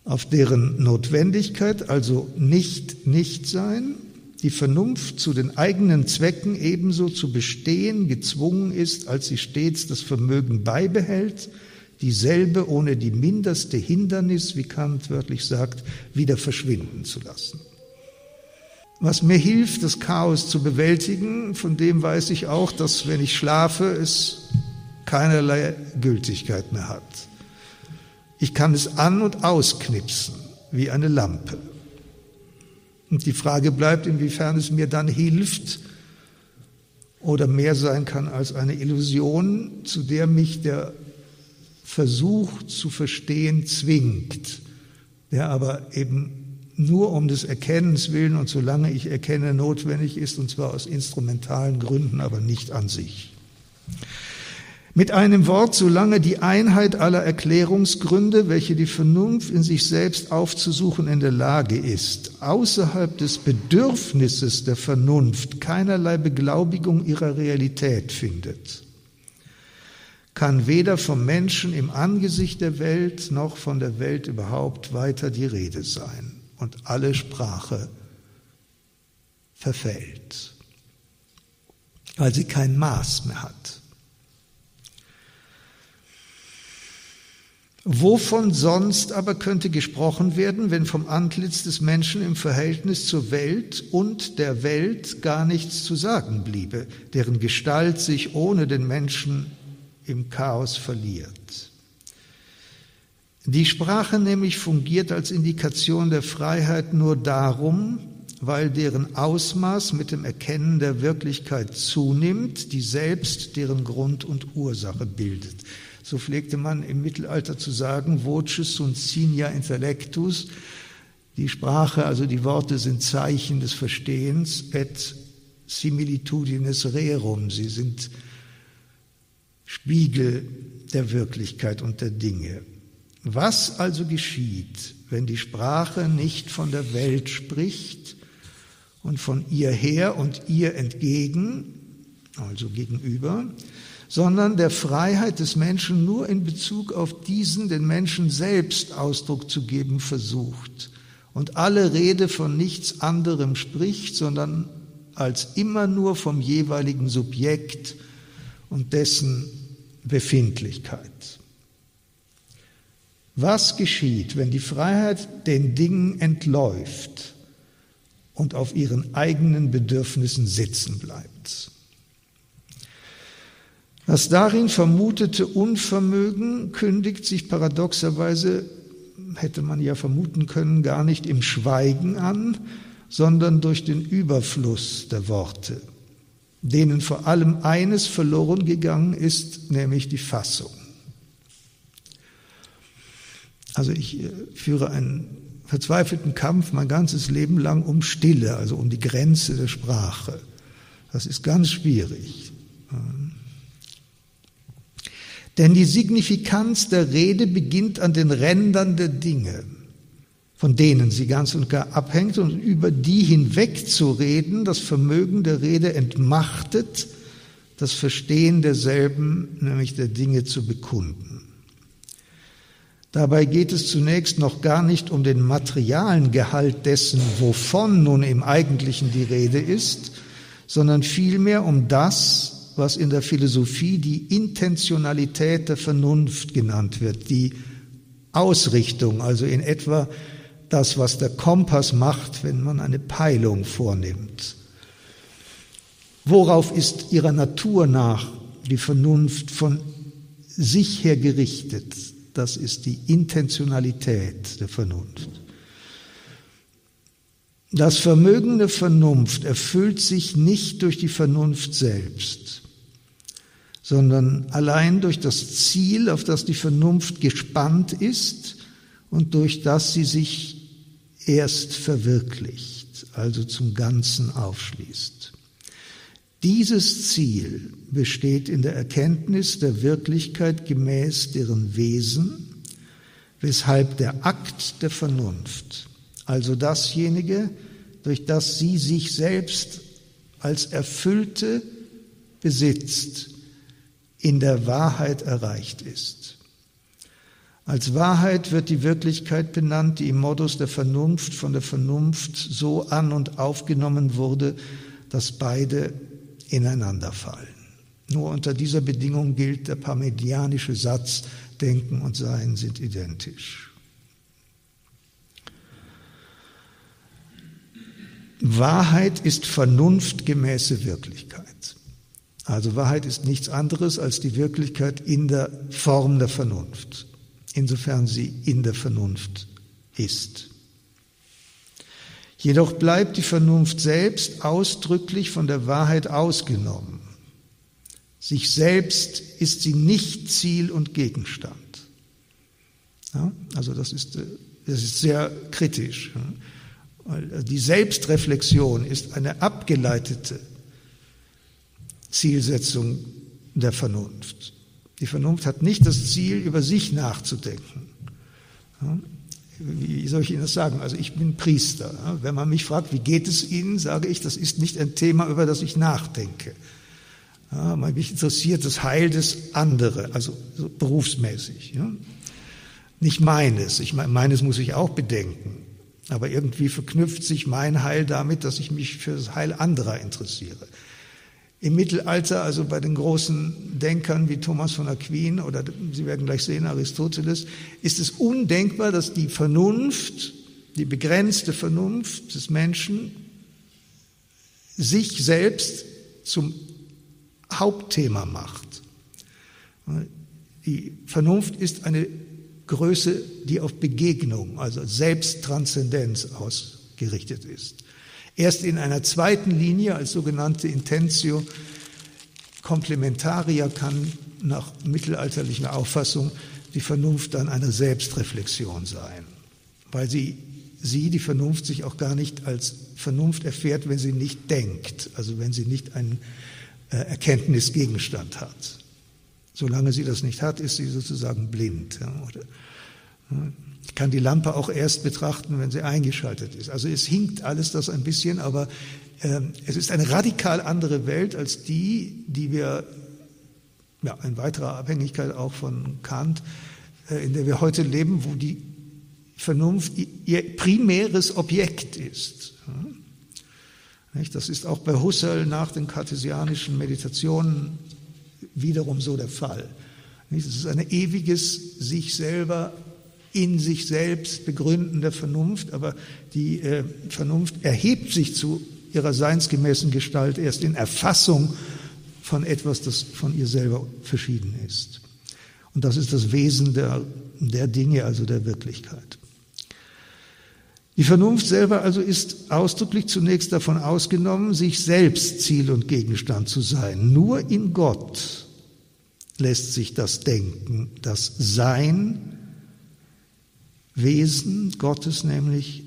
auf deren Notwendigkeit, also nicht Nichtsein, die Vernunft zu den eigenen Zwecken ebenso zu bestehen gezwungen ist, als sie stets das Vermögen beibehält, dieselbe ohne die mindeste Hindernis, wie Kant wörtlich sagt, wieder verschwinden zu lassen. Was mir hilft, das Chaos zu bewältigen, von dem weiß ich auch, dass wenn ich schlafe, es keinerlei Gültigkeit mehr hat. Ich kann es an und ausknipsen wie eine Lampe. Und die Frage bleibt, inwiefern es mir dann hilft oder mehr sein kann als eine Illusion, zu der mich der Versuch zu verstehen zwingt, der aber eben nur um des Erkennens willen und solange ich erkenne notwendig ist, und zwar aus instrumentalen Gründen, aber nicht an sich. Mit einem Wort, solange die Einheit aller Erklärungsgründe, welche die Vernunft in sich selbst aufzusuchen in der Lage ist, außerhalb des Bedürfnisses der Vernunft keinerlei Beglaubigung ihrer Realität findet, kann weder vom Menschen im Angesicht der Welt noch von der Welt überhaupt weiter die Rede sein und alle Sprache verfällt, weil sie kein Maß mehr hat. Wovon sonst aber könnte gesprochen werden, wenn vom Antlitz des Menschen im Verhältnis zur Welt und der Welt gar nichts zu sagen bliebe, deren Gestalt sich ohne den Menschen im Chaos verliert? Die Sprache nämlich fungiert als Indikation der Freiheit nur darum, weil deren Ausmaß mit dem Erkennen der Wirklichkeit zunimmt, die selbst deren Grund und Ursache bildet. So pflegte man im Mittelalter zu sagen, voces sunt signa intellectus. Die Sprache, also die Worte sind Zeichen des Verstehens, et similitudines rerum. Sie sind Spiegel der Wirklichkeit und der Dinge. Was also geschieht, wenn die Sprache nicht von der Welt spricht und von ihr her und ihr entgegen, also gegenüber, sondern der Freiheit des Menschen nur in Bezug auf diesen, den Menschen selbst Ausdruck zu geben versucht und alle Rede von nichts anderem spricht, sondern als immer nur vom jeweiligen Subjekt und dessen Befindlichkeit. Was geschieht, wenn die Freiheit den Dingen entläuft und auf ihren eigenen Bedürfnissen sitzen bleibt? Das darin vermutete Unvermögen kündigt sich paradoxerweise, hätte man ja vermuten können, gar nicht im Schweigen an, sondern durch den Überfluss der Worte, denen vor allem eines verloren gegangen ist, nämlich die Fassung. Also ich äh, führe einen verzweifelten Kampf mein ganzes Leben lang um Stille, also um die Grenze der Sprache. Das ist ganz schwierig. Denn die Signifikanz der Rede beginnt an den Rändern der Dinge, von denen sie ganz und gar abhängt und über die hinweg zu reden, das Vermögen der Rede entmachtet, das Verstehen derselben, nämlich der Dinge zu bekunden. Dabei geht es zunächst noch gar nicht um den materialen Gehalt dessen, wovon nun im Eigentlichen die Rede ist, sondern vielmehr um das, was in der Philosophie die Intentionalität der Vernunft genannt wird, die Ausrichtung, also in etwa das, was der Kompass macht, wenn man eine Peilung vornimmt. Worauf ist ihrer Natur nach die Vernunft von sich her gerichtet? Das ist die Intentionalität der Vernunft. Das Vermögen der Vernunft erfüllt sich nicht durch die Vernunft selbst, sondern allein durch das Ziel, auf das die Vernunft gespannt ist und durch das sie sich erst verwirklicht, also zum Ganzen aufschließt. Dieses Ziel besteht in der Erkenntnis der Wirklichkeit gemäß deren Wesen, weshalb der Akt der Vernunft, also dasjenige, durch das sie sich selbst als Erfüllte besitzt, in der Wahrheit erreicht ist. Als Wahrheit wird die Wirklichkeit benannt, die im Modus der Vernunft von der Vernunft so an und aufgenommen wurde, dass beide ineinander fallen. Nur unter dieser Bedingung gilt der parmedianische Satz, Denken und Sein sind identisch. Wahrheit ist vernunftgemäße Wirklichkeit. Also Wahrheit ist nichts anderes als die Wirklichkeit in der Form der Vernunft, insofern sie in der Vernunft ist. Jedoch bleibt die Vernunft selbst ausdrücklich von der Wahrheit ausgenommen. Sich selbst ist sie nicht Ziel und Gegenstand. Ja, also das ist, äh, das ist sehr kritisch. Weil die Selbstreflexion ist eine abgeleitete Zielsetzung der Vernunft. Die Vernunft hat nicht das Ziel, über sich nachzudenken. Wie soll ich Ihnen das sagen? Also ich bin Priester. Wenn man mich fragt, wie geht es Ihnen, sage ich, das ist nicht ein Thema, über das ich nachdenke. Mich interessiert das Heil des anderen, also so berufsmäßig. Nicht meines. Ich meine, meines muss ich auch bedenken. Aber irgendwie verknüpft sich mein Heil damit, dass ich mich für das Heil anderer interessiere. Im Mittelalter, also bei den großen Denkern wie Thomas von Aquin oder Sie werden gleich sehen, Aristoteles, ist es undenkbar, dass die Vernunft, die begrenzte Vernunft des Menschen, sich selbst zum Hauptthema macht. Die Vernunft ist eine Größe, die auf Begegnung, also Selbsttranszendenz ausgerichtet ist. Erst in einer zweiten Linie als sogenannte Intentio Complementaria kann nach mittelalterlicher Auffassung die Vernunft dann eine Selbstreflexion sein, weil sie, sie, die Vernunft, sich auch gar nicht als Vernunft erfährt, wenn sie nicht denkt, also wenn sie nicht einen äh, Erkenntnisgegenstand hat. Solange sie das nicht hat, ist sie sozusagen blind. Ich kann die Lampe auch erst betrachten, wenn sie eingeschaltet ist. Also es hinkt alles das ein bisschen, aber äh, es ist eine radikal andere Welt als die, die wir, ja, in weiterer Abhängigkeit auch von Kant, äh, in der wir heute leben, wo die Vernunft ihr primäres Objekt ist. Das ist auch bei Husserl nach den kartesianischen Meditationen wiederum so der Fall. Es ist ein ewiges sich selber in sich selbst begründende Vernunft, aber die äh, Vernunft erhebt sich zu ihrer seinsgemäßen Gestalt erst in Erfassung von etwas, das von ihr selber verschieden ist. Und das ist das Wesen der, der Dinge, also der Wirklichkeit. Die Vernunft selber also ist ausdrücklich zunächst davon ausgenommen, sich selbst Ziel und Gegenstand zu sein. Nur in Gott lässt sich das denken, das Sein, Wesen Gottes nämlich,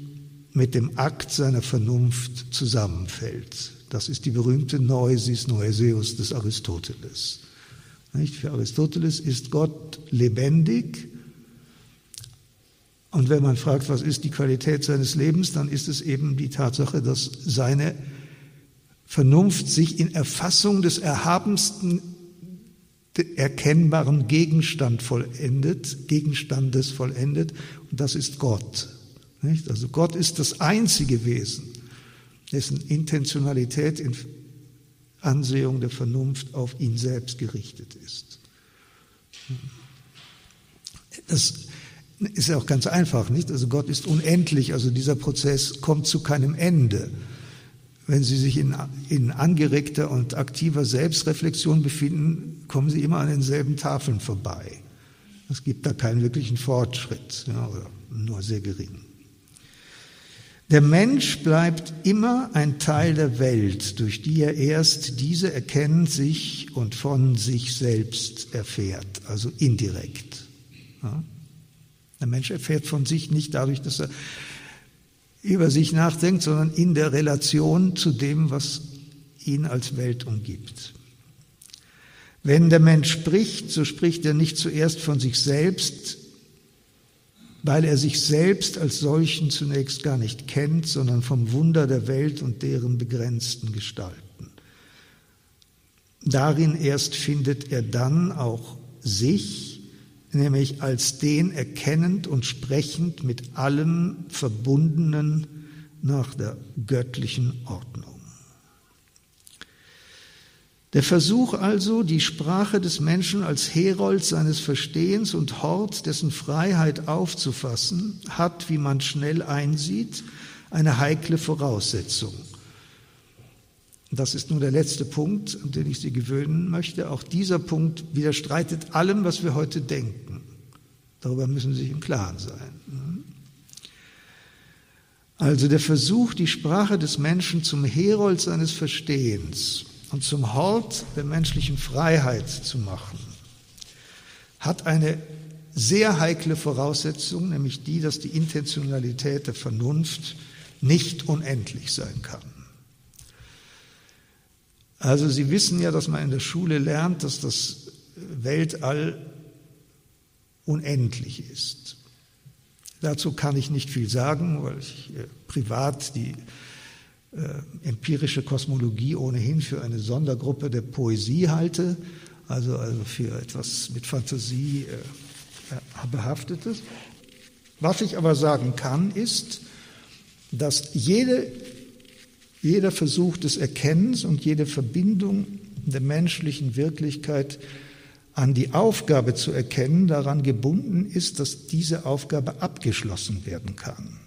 mit dem Akt seiner Vernunft zusammenfällt. Das ist die berühmte Neusis Noeseus des Aristoteles. Für Aristoteles ist Gott lebendig, und wenn man fragt, was ist die Qualität seines Lebens, dann ist es eben die Tatsache, dass seine Vernunft sich in Erfassung des erhabensten erkennbaren Gegenstand vollendet, Gegenstandes vollendet, und das ist Gott. Nicht? Also Gott ist das einzige Wesen, dessen Intentionalität in Ansehung der Vernunft auf ihn selbst gerichtet ist. Das ist ja auch ganz einfach, nicht? Also Gott ist unendlich, also dieser Prozess kommt zu keinem Ende. Wenn Sie sich in, in angeregter und aktiver Selbstreflexion befinden, kommen Sie immer an denselben Tafeln vorbei. Es gibt da keinen wirklichen Fortschritt, ja, oder nur sehr gering. Der Mensch bleibt immer ein Teil der Welt, durch die er erst diese erkennen sich und von sich selbst erfährt, also indirekt. Ja. Der Mensch erfährt von sich nicht dadurch, dass er über sich nachdenkt, sondern in der Relation zu dem, was ihn als Welt umgibt. Wenn der Mensch spricht, so spricht er nicht zuerst von sich selbst, weil er sich selbst als solchen zunächst gar nicht kennt, sondern vom Wunder der Welt und deren begrenzten Gestalten. Darin erst findet er dann auch sich, nämlich als den erkennend und sprechend mit allem Verbundenen nach der göttlichen Ordnung. Der Versuch also, die Sprache des Menschen als Herold seines Verstehens und Hort dessen Freiheit aufzufassen, hat, wie man schnell einsieht, eine heikle Voraussetzung. Das ist nun der letzte Punkt, an den ich Sie gewöhnen möchte. Auch dieser Punkt widerstreitet allem, was wir heute denken. Darüber müssen Sie sich im Klaren sein. Also der Versuch, die Sprache des Menschen zum Herold seines Verstehens und zum Hort der menschlichen Freiheit zu machen, hat eine sehr heikle Voraussetzung, nämlich die, dass die Intentionalität der Vernunft nicht unendlich sein kann. Also Sie wissen ja, dass man in der Schule lernt, dass das Weltall unendlich ist. Dazu kann ich nicht viel sagen, weil ich äh, privat die äh, empirische Kosmologie ohnehin für eine Sondergruppe der Poesie halte, also, also für etwas mit Fantasie äh, behaftetes. Was ich aber sagen kann, ist, dass jede jeder Versuch des Erkennens und jede Verbindung der menschlichen Wirklichkeit an die Aufgabe zu erkennen daran gebunden ist, dass diese Aufgabe abgeschlossen werden kann.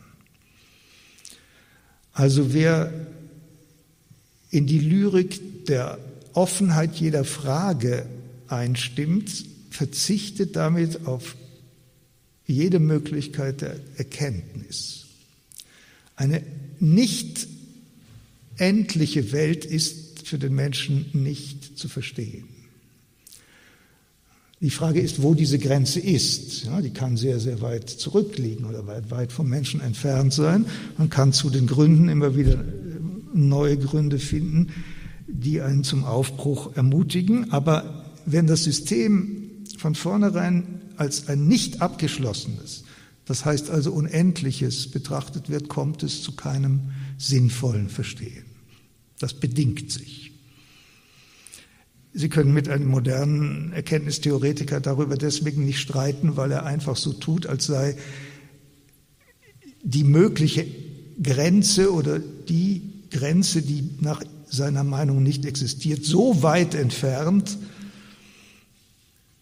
Also wer in die Lyrik der Offenheit jeder Frage einstimmt, verzichtet damit auf jede Möglichkeit der Erkenntnis. Eine nicht endliche Welt ist für den Menschen nicht zu verstehen. Die Frage ist, wo diese Grenze ist. Ja, die kann sehr, sehr weit zurückliegen oder weit, weit vom Menschen entfernt sein. Man kann zu den Gründen immer wieder äh, neue Gründe finden, die einen zum Aufbruch ermutigen. Aber wenn das System von vornherein als ein nicht abgeschlossenes, das heißt also unendliches betrachtet wird, kommt es zu keinem sinnvollen Verstehen. Das bedingt sich. Sie können mit einem modernen Erkenntnistheoretiker darüber deswegen nicht streiten, weil er einfach so tut, als sei die mögliche Grenze oder die Grenze, die nach seiner Meinung nicht existiert, so weit entfernt,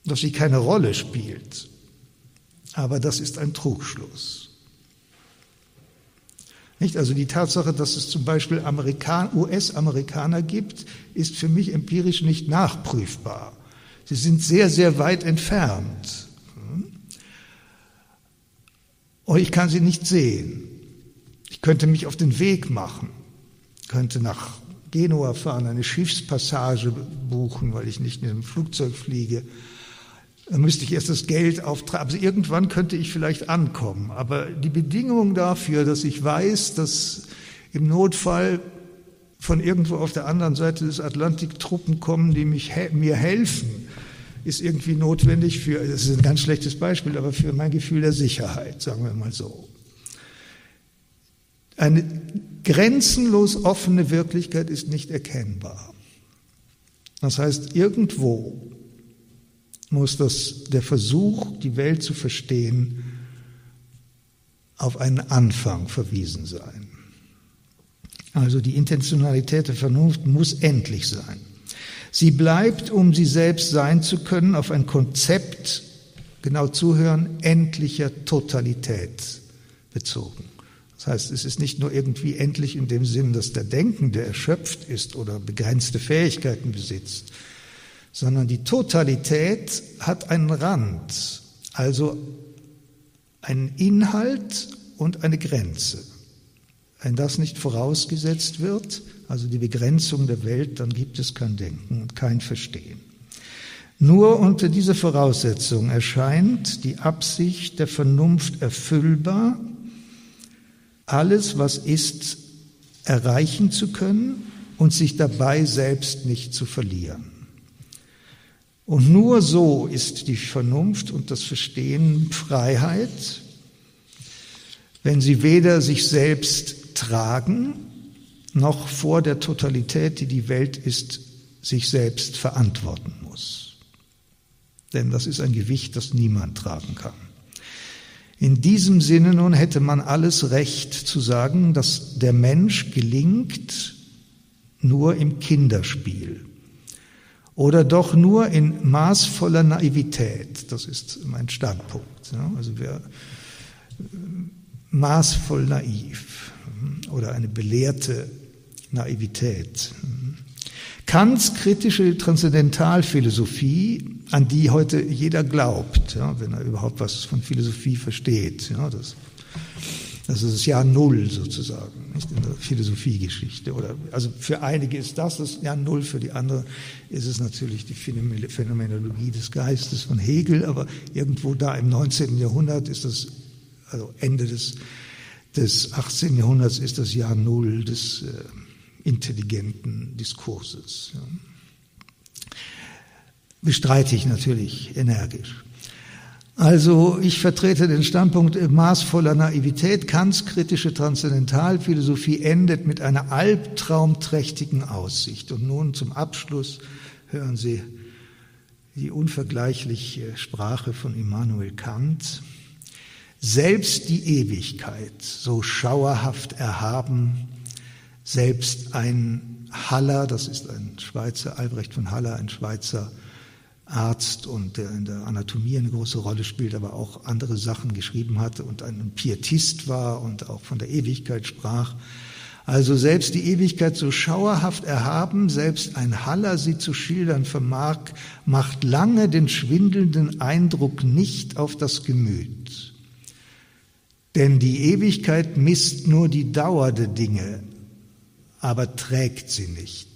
dass sie keine Rolle spielt. Aber das ist ein Trugschluss. Nicht? Also die Tatsache, dass es zum Beispiel US-Amerikaner gibt, ist für mich empirisch nicht nachprüfbar. Sie sind sehr, sehr weit entfernt. Und ich kann sie nicht sehen. Ich könnte mich auf den Weg machen, könnte nach Genua fahren, eine Schiffspassage buchen, weil ich nicht in einem Flugzeug fliege. Dann müsste ich erst das Geld auftragen. Also irgendwann könnte ich vielleicht ankommen. Aber die Bedingung dafür, dass ich weiß, dass im Notfall von irgendwo auf der anderen Seite des Atlantik Truppen kommen, die mich, mir helfen, ist irgendwie notwendig für, das ist ein ganz schlechtes Beispiel, aber für mein Gefühl der Sicherheit, sagen wir mal so. Eine grenzenlos offene Wirklichkeit ist nicht erkennbar. Das heißt, irgendwo muss das, der Versuch, die Welt zu verstehen, auf einen Anfang verwiesen sein. Also die Intentionalität der Vernunft muss endlich sein. Sie bleibt, um sie selbst sein zu können, auf ein Konzept, genau zuhören, endlicher Totalität bezogen. Das heißt, es ist nicht nur irgendwie endlich in dem Sinn, dass der Denkende erschöpft ist oder begrenzte Fähigkeiten besitzt, sondern die Totalität hat einen Rand, also einen Inhalt und eine Grenze. Wenn das nicht vorausgesetzt wird, also die Begrenzung der Welt, dann gibt es kein Denken und kein Verstehen. Nur unter dieser Voraussetzung erscheint die Absicht der Vernunft erfüllbar, alles, was ist, erreichen zu können und sich dabei selbst nicht zu verlieren. Und nur so ist die Vernunft und das Verstehen Freiheit, wenn sie weder sich selbst tragen, noch vor der Totalität, die die Welt ist, sich selbst verantworten muss. Denn das ist ein Gewicht, das niemand tragen kann. In diesem Sinne nun hätte man alles Recht zu sagen, dass der Mensch gelingt nur im Kinderspiel oder doch nur in maßvoller Naivität. Das ist mein Standpunkt. Also wer maßvoll naiv oder eine belehrte Naivität. Kants kritische Transzendentalphilosophie, an die heute jeder glaubt, ja, wenn er überhaupt was von Philosophie versteht, ja, das, das ist das Jahr Null sozusagen, nicht in der Philosophiegeschichte. Oder, also für einige ist das das Jahr Null, für die andere ist es natürlich die Phänomenologie des Geistes von Hegel, aber irgendwo da im 19. Jahrhundert ist das, also Ende des, des 18. Jahrhunderts ist das Jahr Null des äh, intelligenten Diskurses. Ja. Bestreite ich natürlich energisch. Also ich vertrete den Standpunkt maßvoller Naivität. Kants kritische Transzendentalphilosophie endet mit einer albtraumträchtigen Aussicht. Und nun zum Abschluss hören Sie die unvergleichliche Sprache von Immanuel Kant. Selbst die Ewigkeit, so schauerhaft erhaben, selbst ein Haller, das ist ein Schweizer, Albrecht von Haller, ein Schweizer Arzt und der in der Anatomie eine große Rolle spielt, aber auch andere Sachen geschrieben hatte und ein Pietist war und auch von der Ewigkeit sprach. Also selbst die Ewigkeit so schauerhaft erhaben, selbst ein Haller sie zu schildern vermag, macht lange den schwindelnden Eindruck nicht auf das Gemüt. Denn die Ewigkeit misst nur die Dauer der Dinge, aber trägt sie nicht.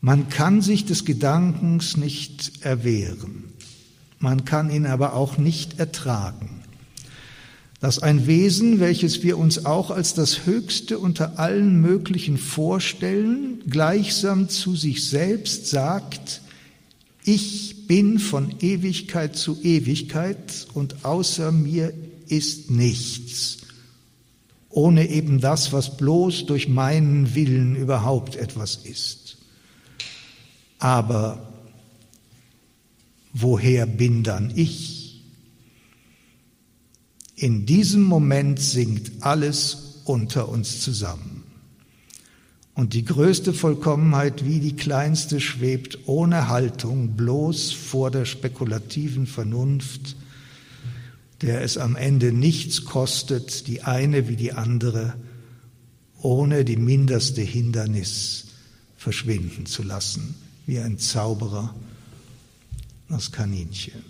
Man kann sich des Gedankens nicht erwehren, man kann ihn aber auch nicht ertragen, dass ein Wesen, welches wir uns auch als das Höchste unter allen möglichen vorstellen, gleichsam zu sich selbst sagt, ich bin von Ewigkeit zu Ewigkeit und außer mir ist nichts ohne eben das, was bloß durch meinen Willen überhaupt etwas ist. Aber woher bin dann ich? In diesem Moment sinkt alles unter uns zusammen. Und die größte Vollkommenheit wie die kleinste schwebt ohne Haltung bloß vor der spekulativen Vernunft der es am Ende nichts kostet, die eine wie die andere ohne die mindeste Hindernis verschwinden zu lassen, wie ein Zauberer das Kaninchen.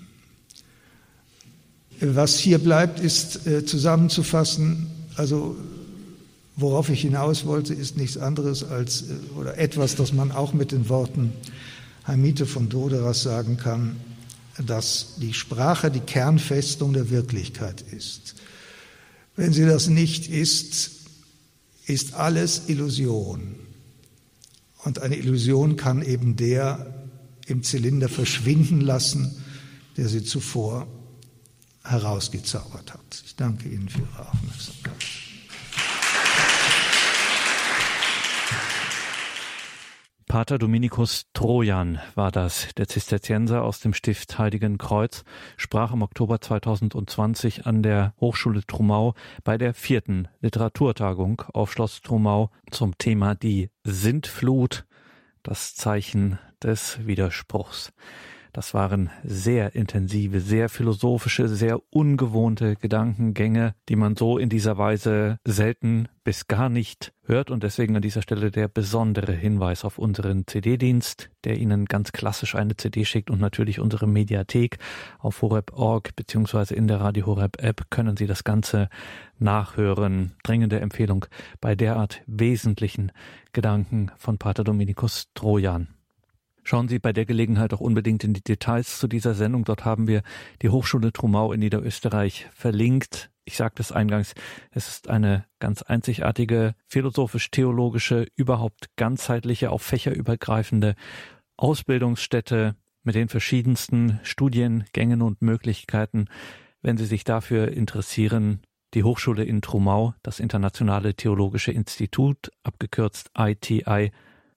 Was hier bleibt, ist äh, zusammenzufassen, also worauf ich hinaus wollte, ist nichts anderes als äh, oder etwas, das man auch mit den Worten Hamite von Doderas sagen kann, dass die Sprache die Kernfestung der Wirklichkeit ist. Wenn sie das nicht ist, ist alles Illusion. Und eine Illusion kann eben der im Zylinder verschwinden lassen, der sie zuvor herausgezaubert hat. Ich danke Ihnen für Ihre Aufmerksamkeit. Pater Dominikus Trojan war das. Der Zisterzienser aus dem Stift Heiligen Kreuz sprach im Oktober 2020 an der Hochschule Trumau bei der vierten Literaturtagung auf Schloss Trumau zum Thema die Sintflut, das Zeichen des Widerspruchs. Das waren sehr intensive, sehr philosophische, sehr ungewohnte Gedankengänge, die man so in dieser Weise selten bis gar nicht hört und deswegen an dieser Stelle der besondere Hinweis auf unseren CD-Dienst, der Ihnen ganz klassisch eine CD schickt und natürlich unsere Mediathek auf horeb.org beziehungsweise in der Radio Horeb App können Sie das Ganze nachhören. Dringende Empfehlung bei derart wesentlichen Gedanken von Pater Dominikus Trojan. Schauen Sie bei der Gelegenheit auch unbedingt in die Details zu dieser Sendung. Dort haben wir die Hochschule Trumau in Niederösterreich verlinkt. Ich sagte es eingangs, es ist eine ganz einzigartige philosophisch-theologische, überhaupt ganzheitliche, auf Fächer übergreifende Ausbildungsstätte mit den verschiedensten Studiengängen und Möglichkeiten. Wenn Sie sich dafür interessieren, die Hochschule in Trumau, das Internationale Theologische Institut, abgekürzt ITI,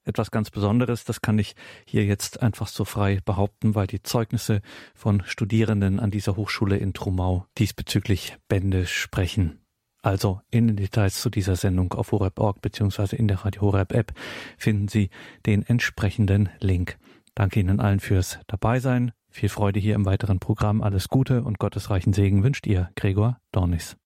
etwas ganz Besonderes. Das kann ich hier jetzt einfach so frei behaupten, weil die Zeugnisse von Studierenden an dieser Hochschule in Trumau diesbezüglich Bände sprechen. Also in den Details zu dieser Sendung auf horeb.org bzw. in der Radio Horeb App finden Sie den entsprechenden Link. Danke Ihnen allen fürs Dabeisein. Viel Freude hier im weiteren Programm. Alles Gute und Gottes reichen Segen wünscht ihr, Gregor Dornis.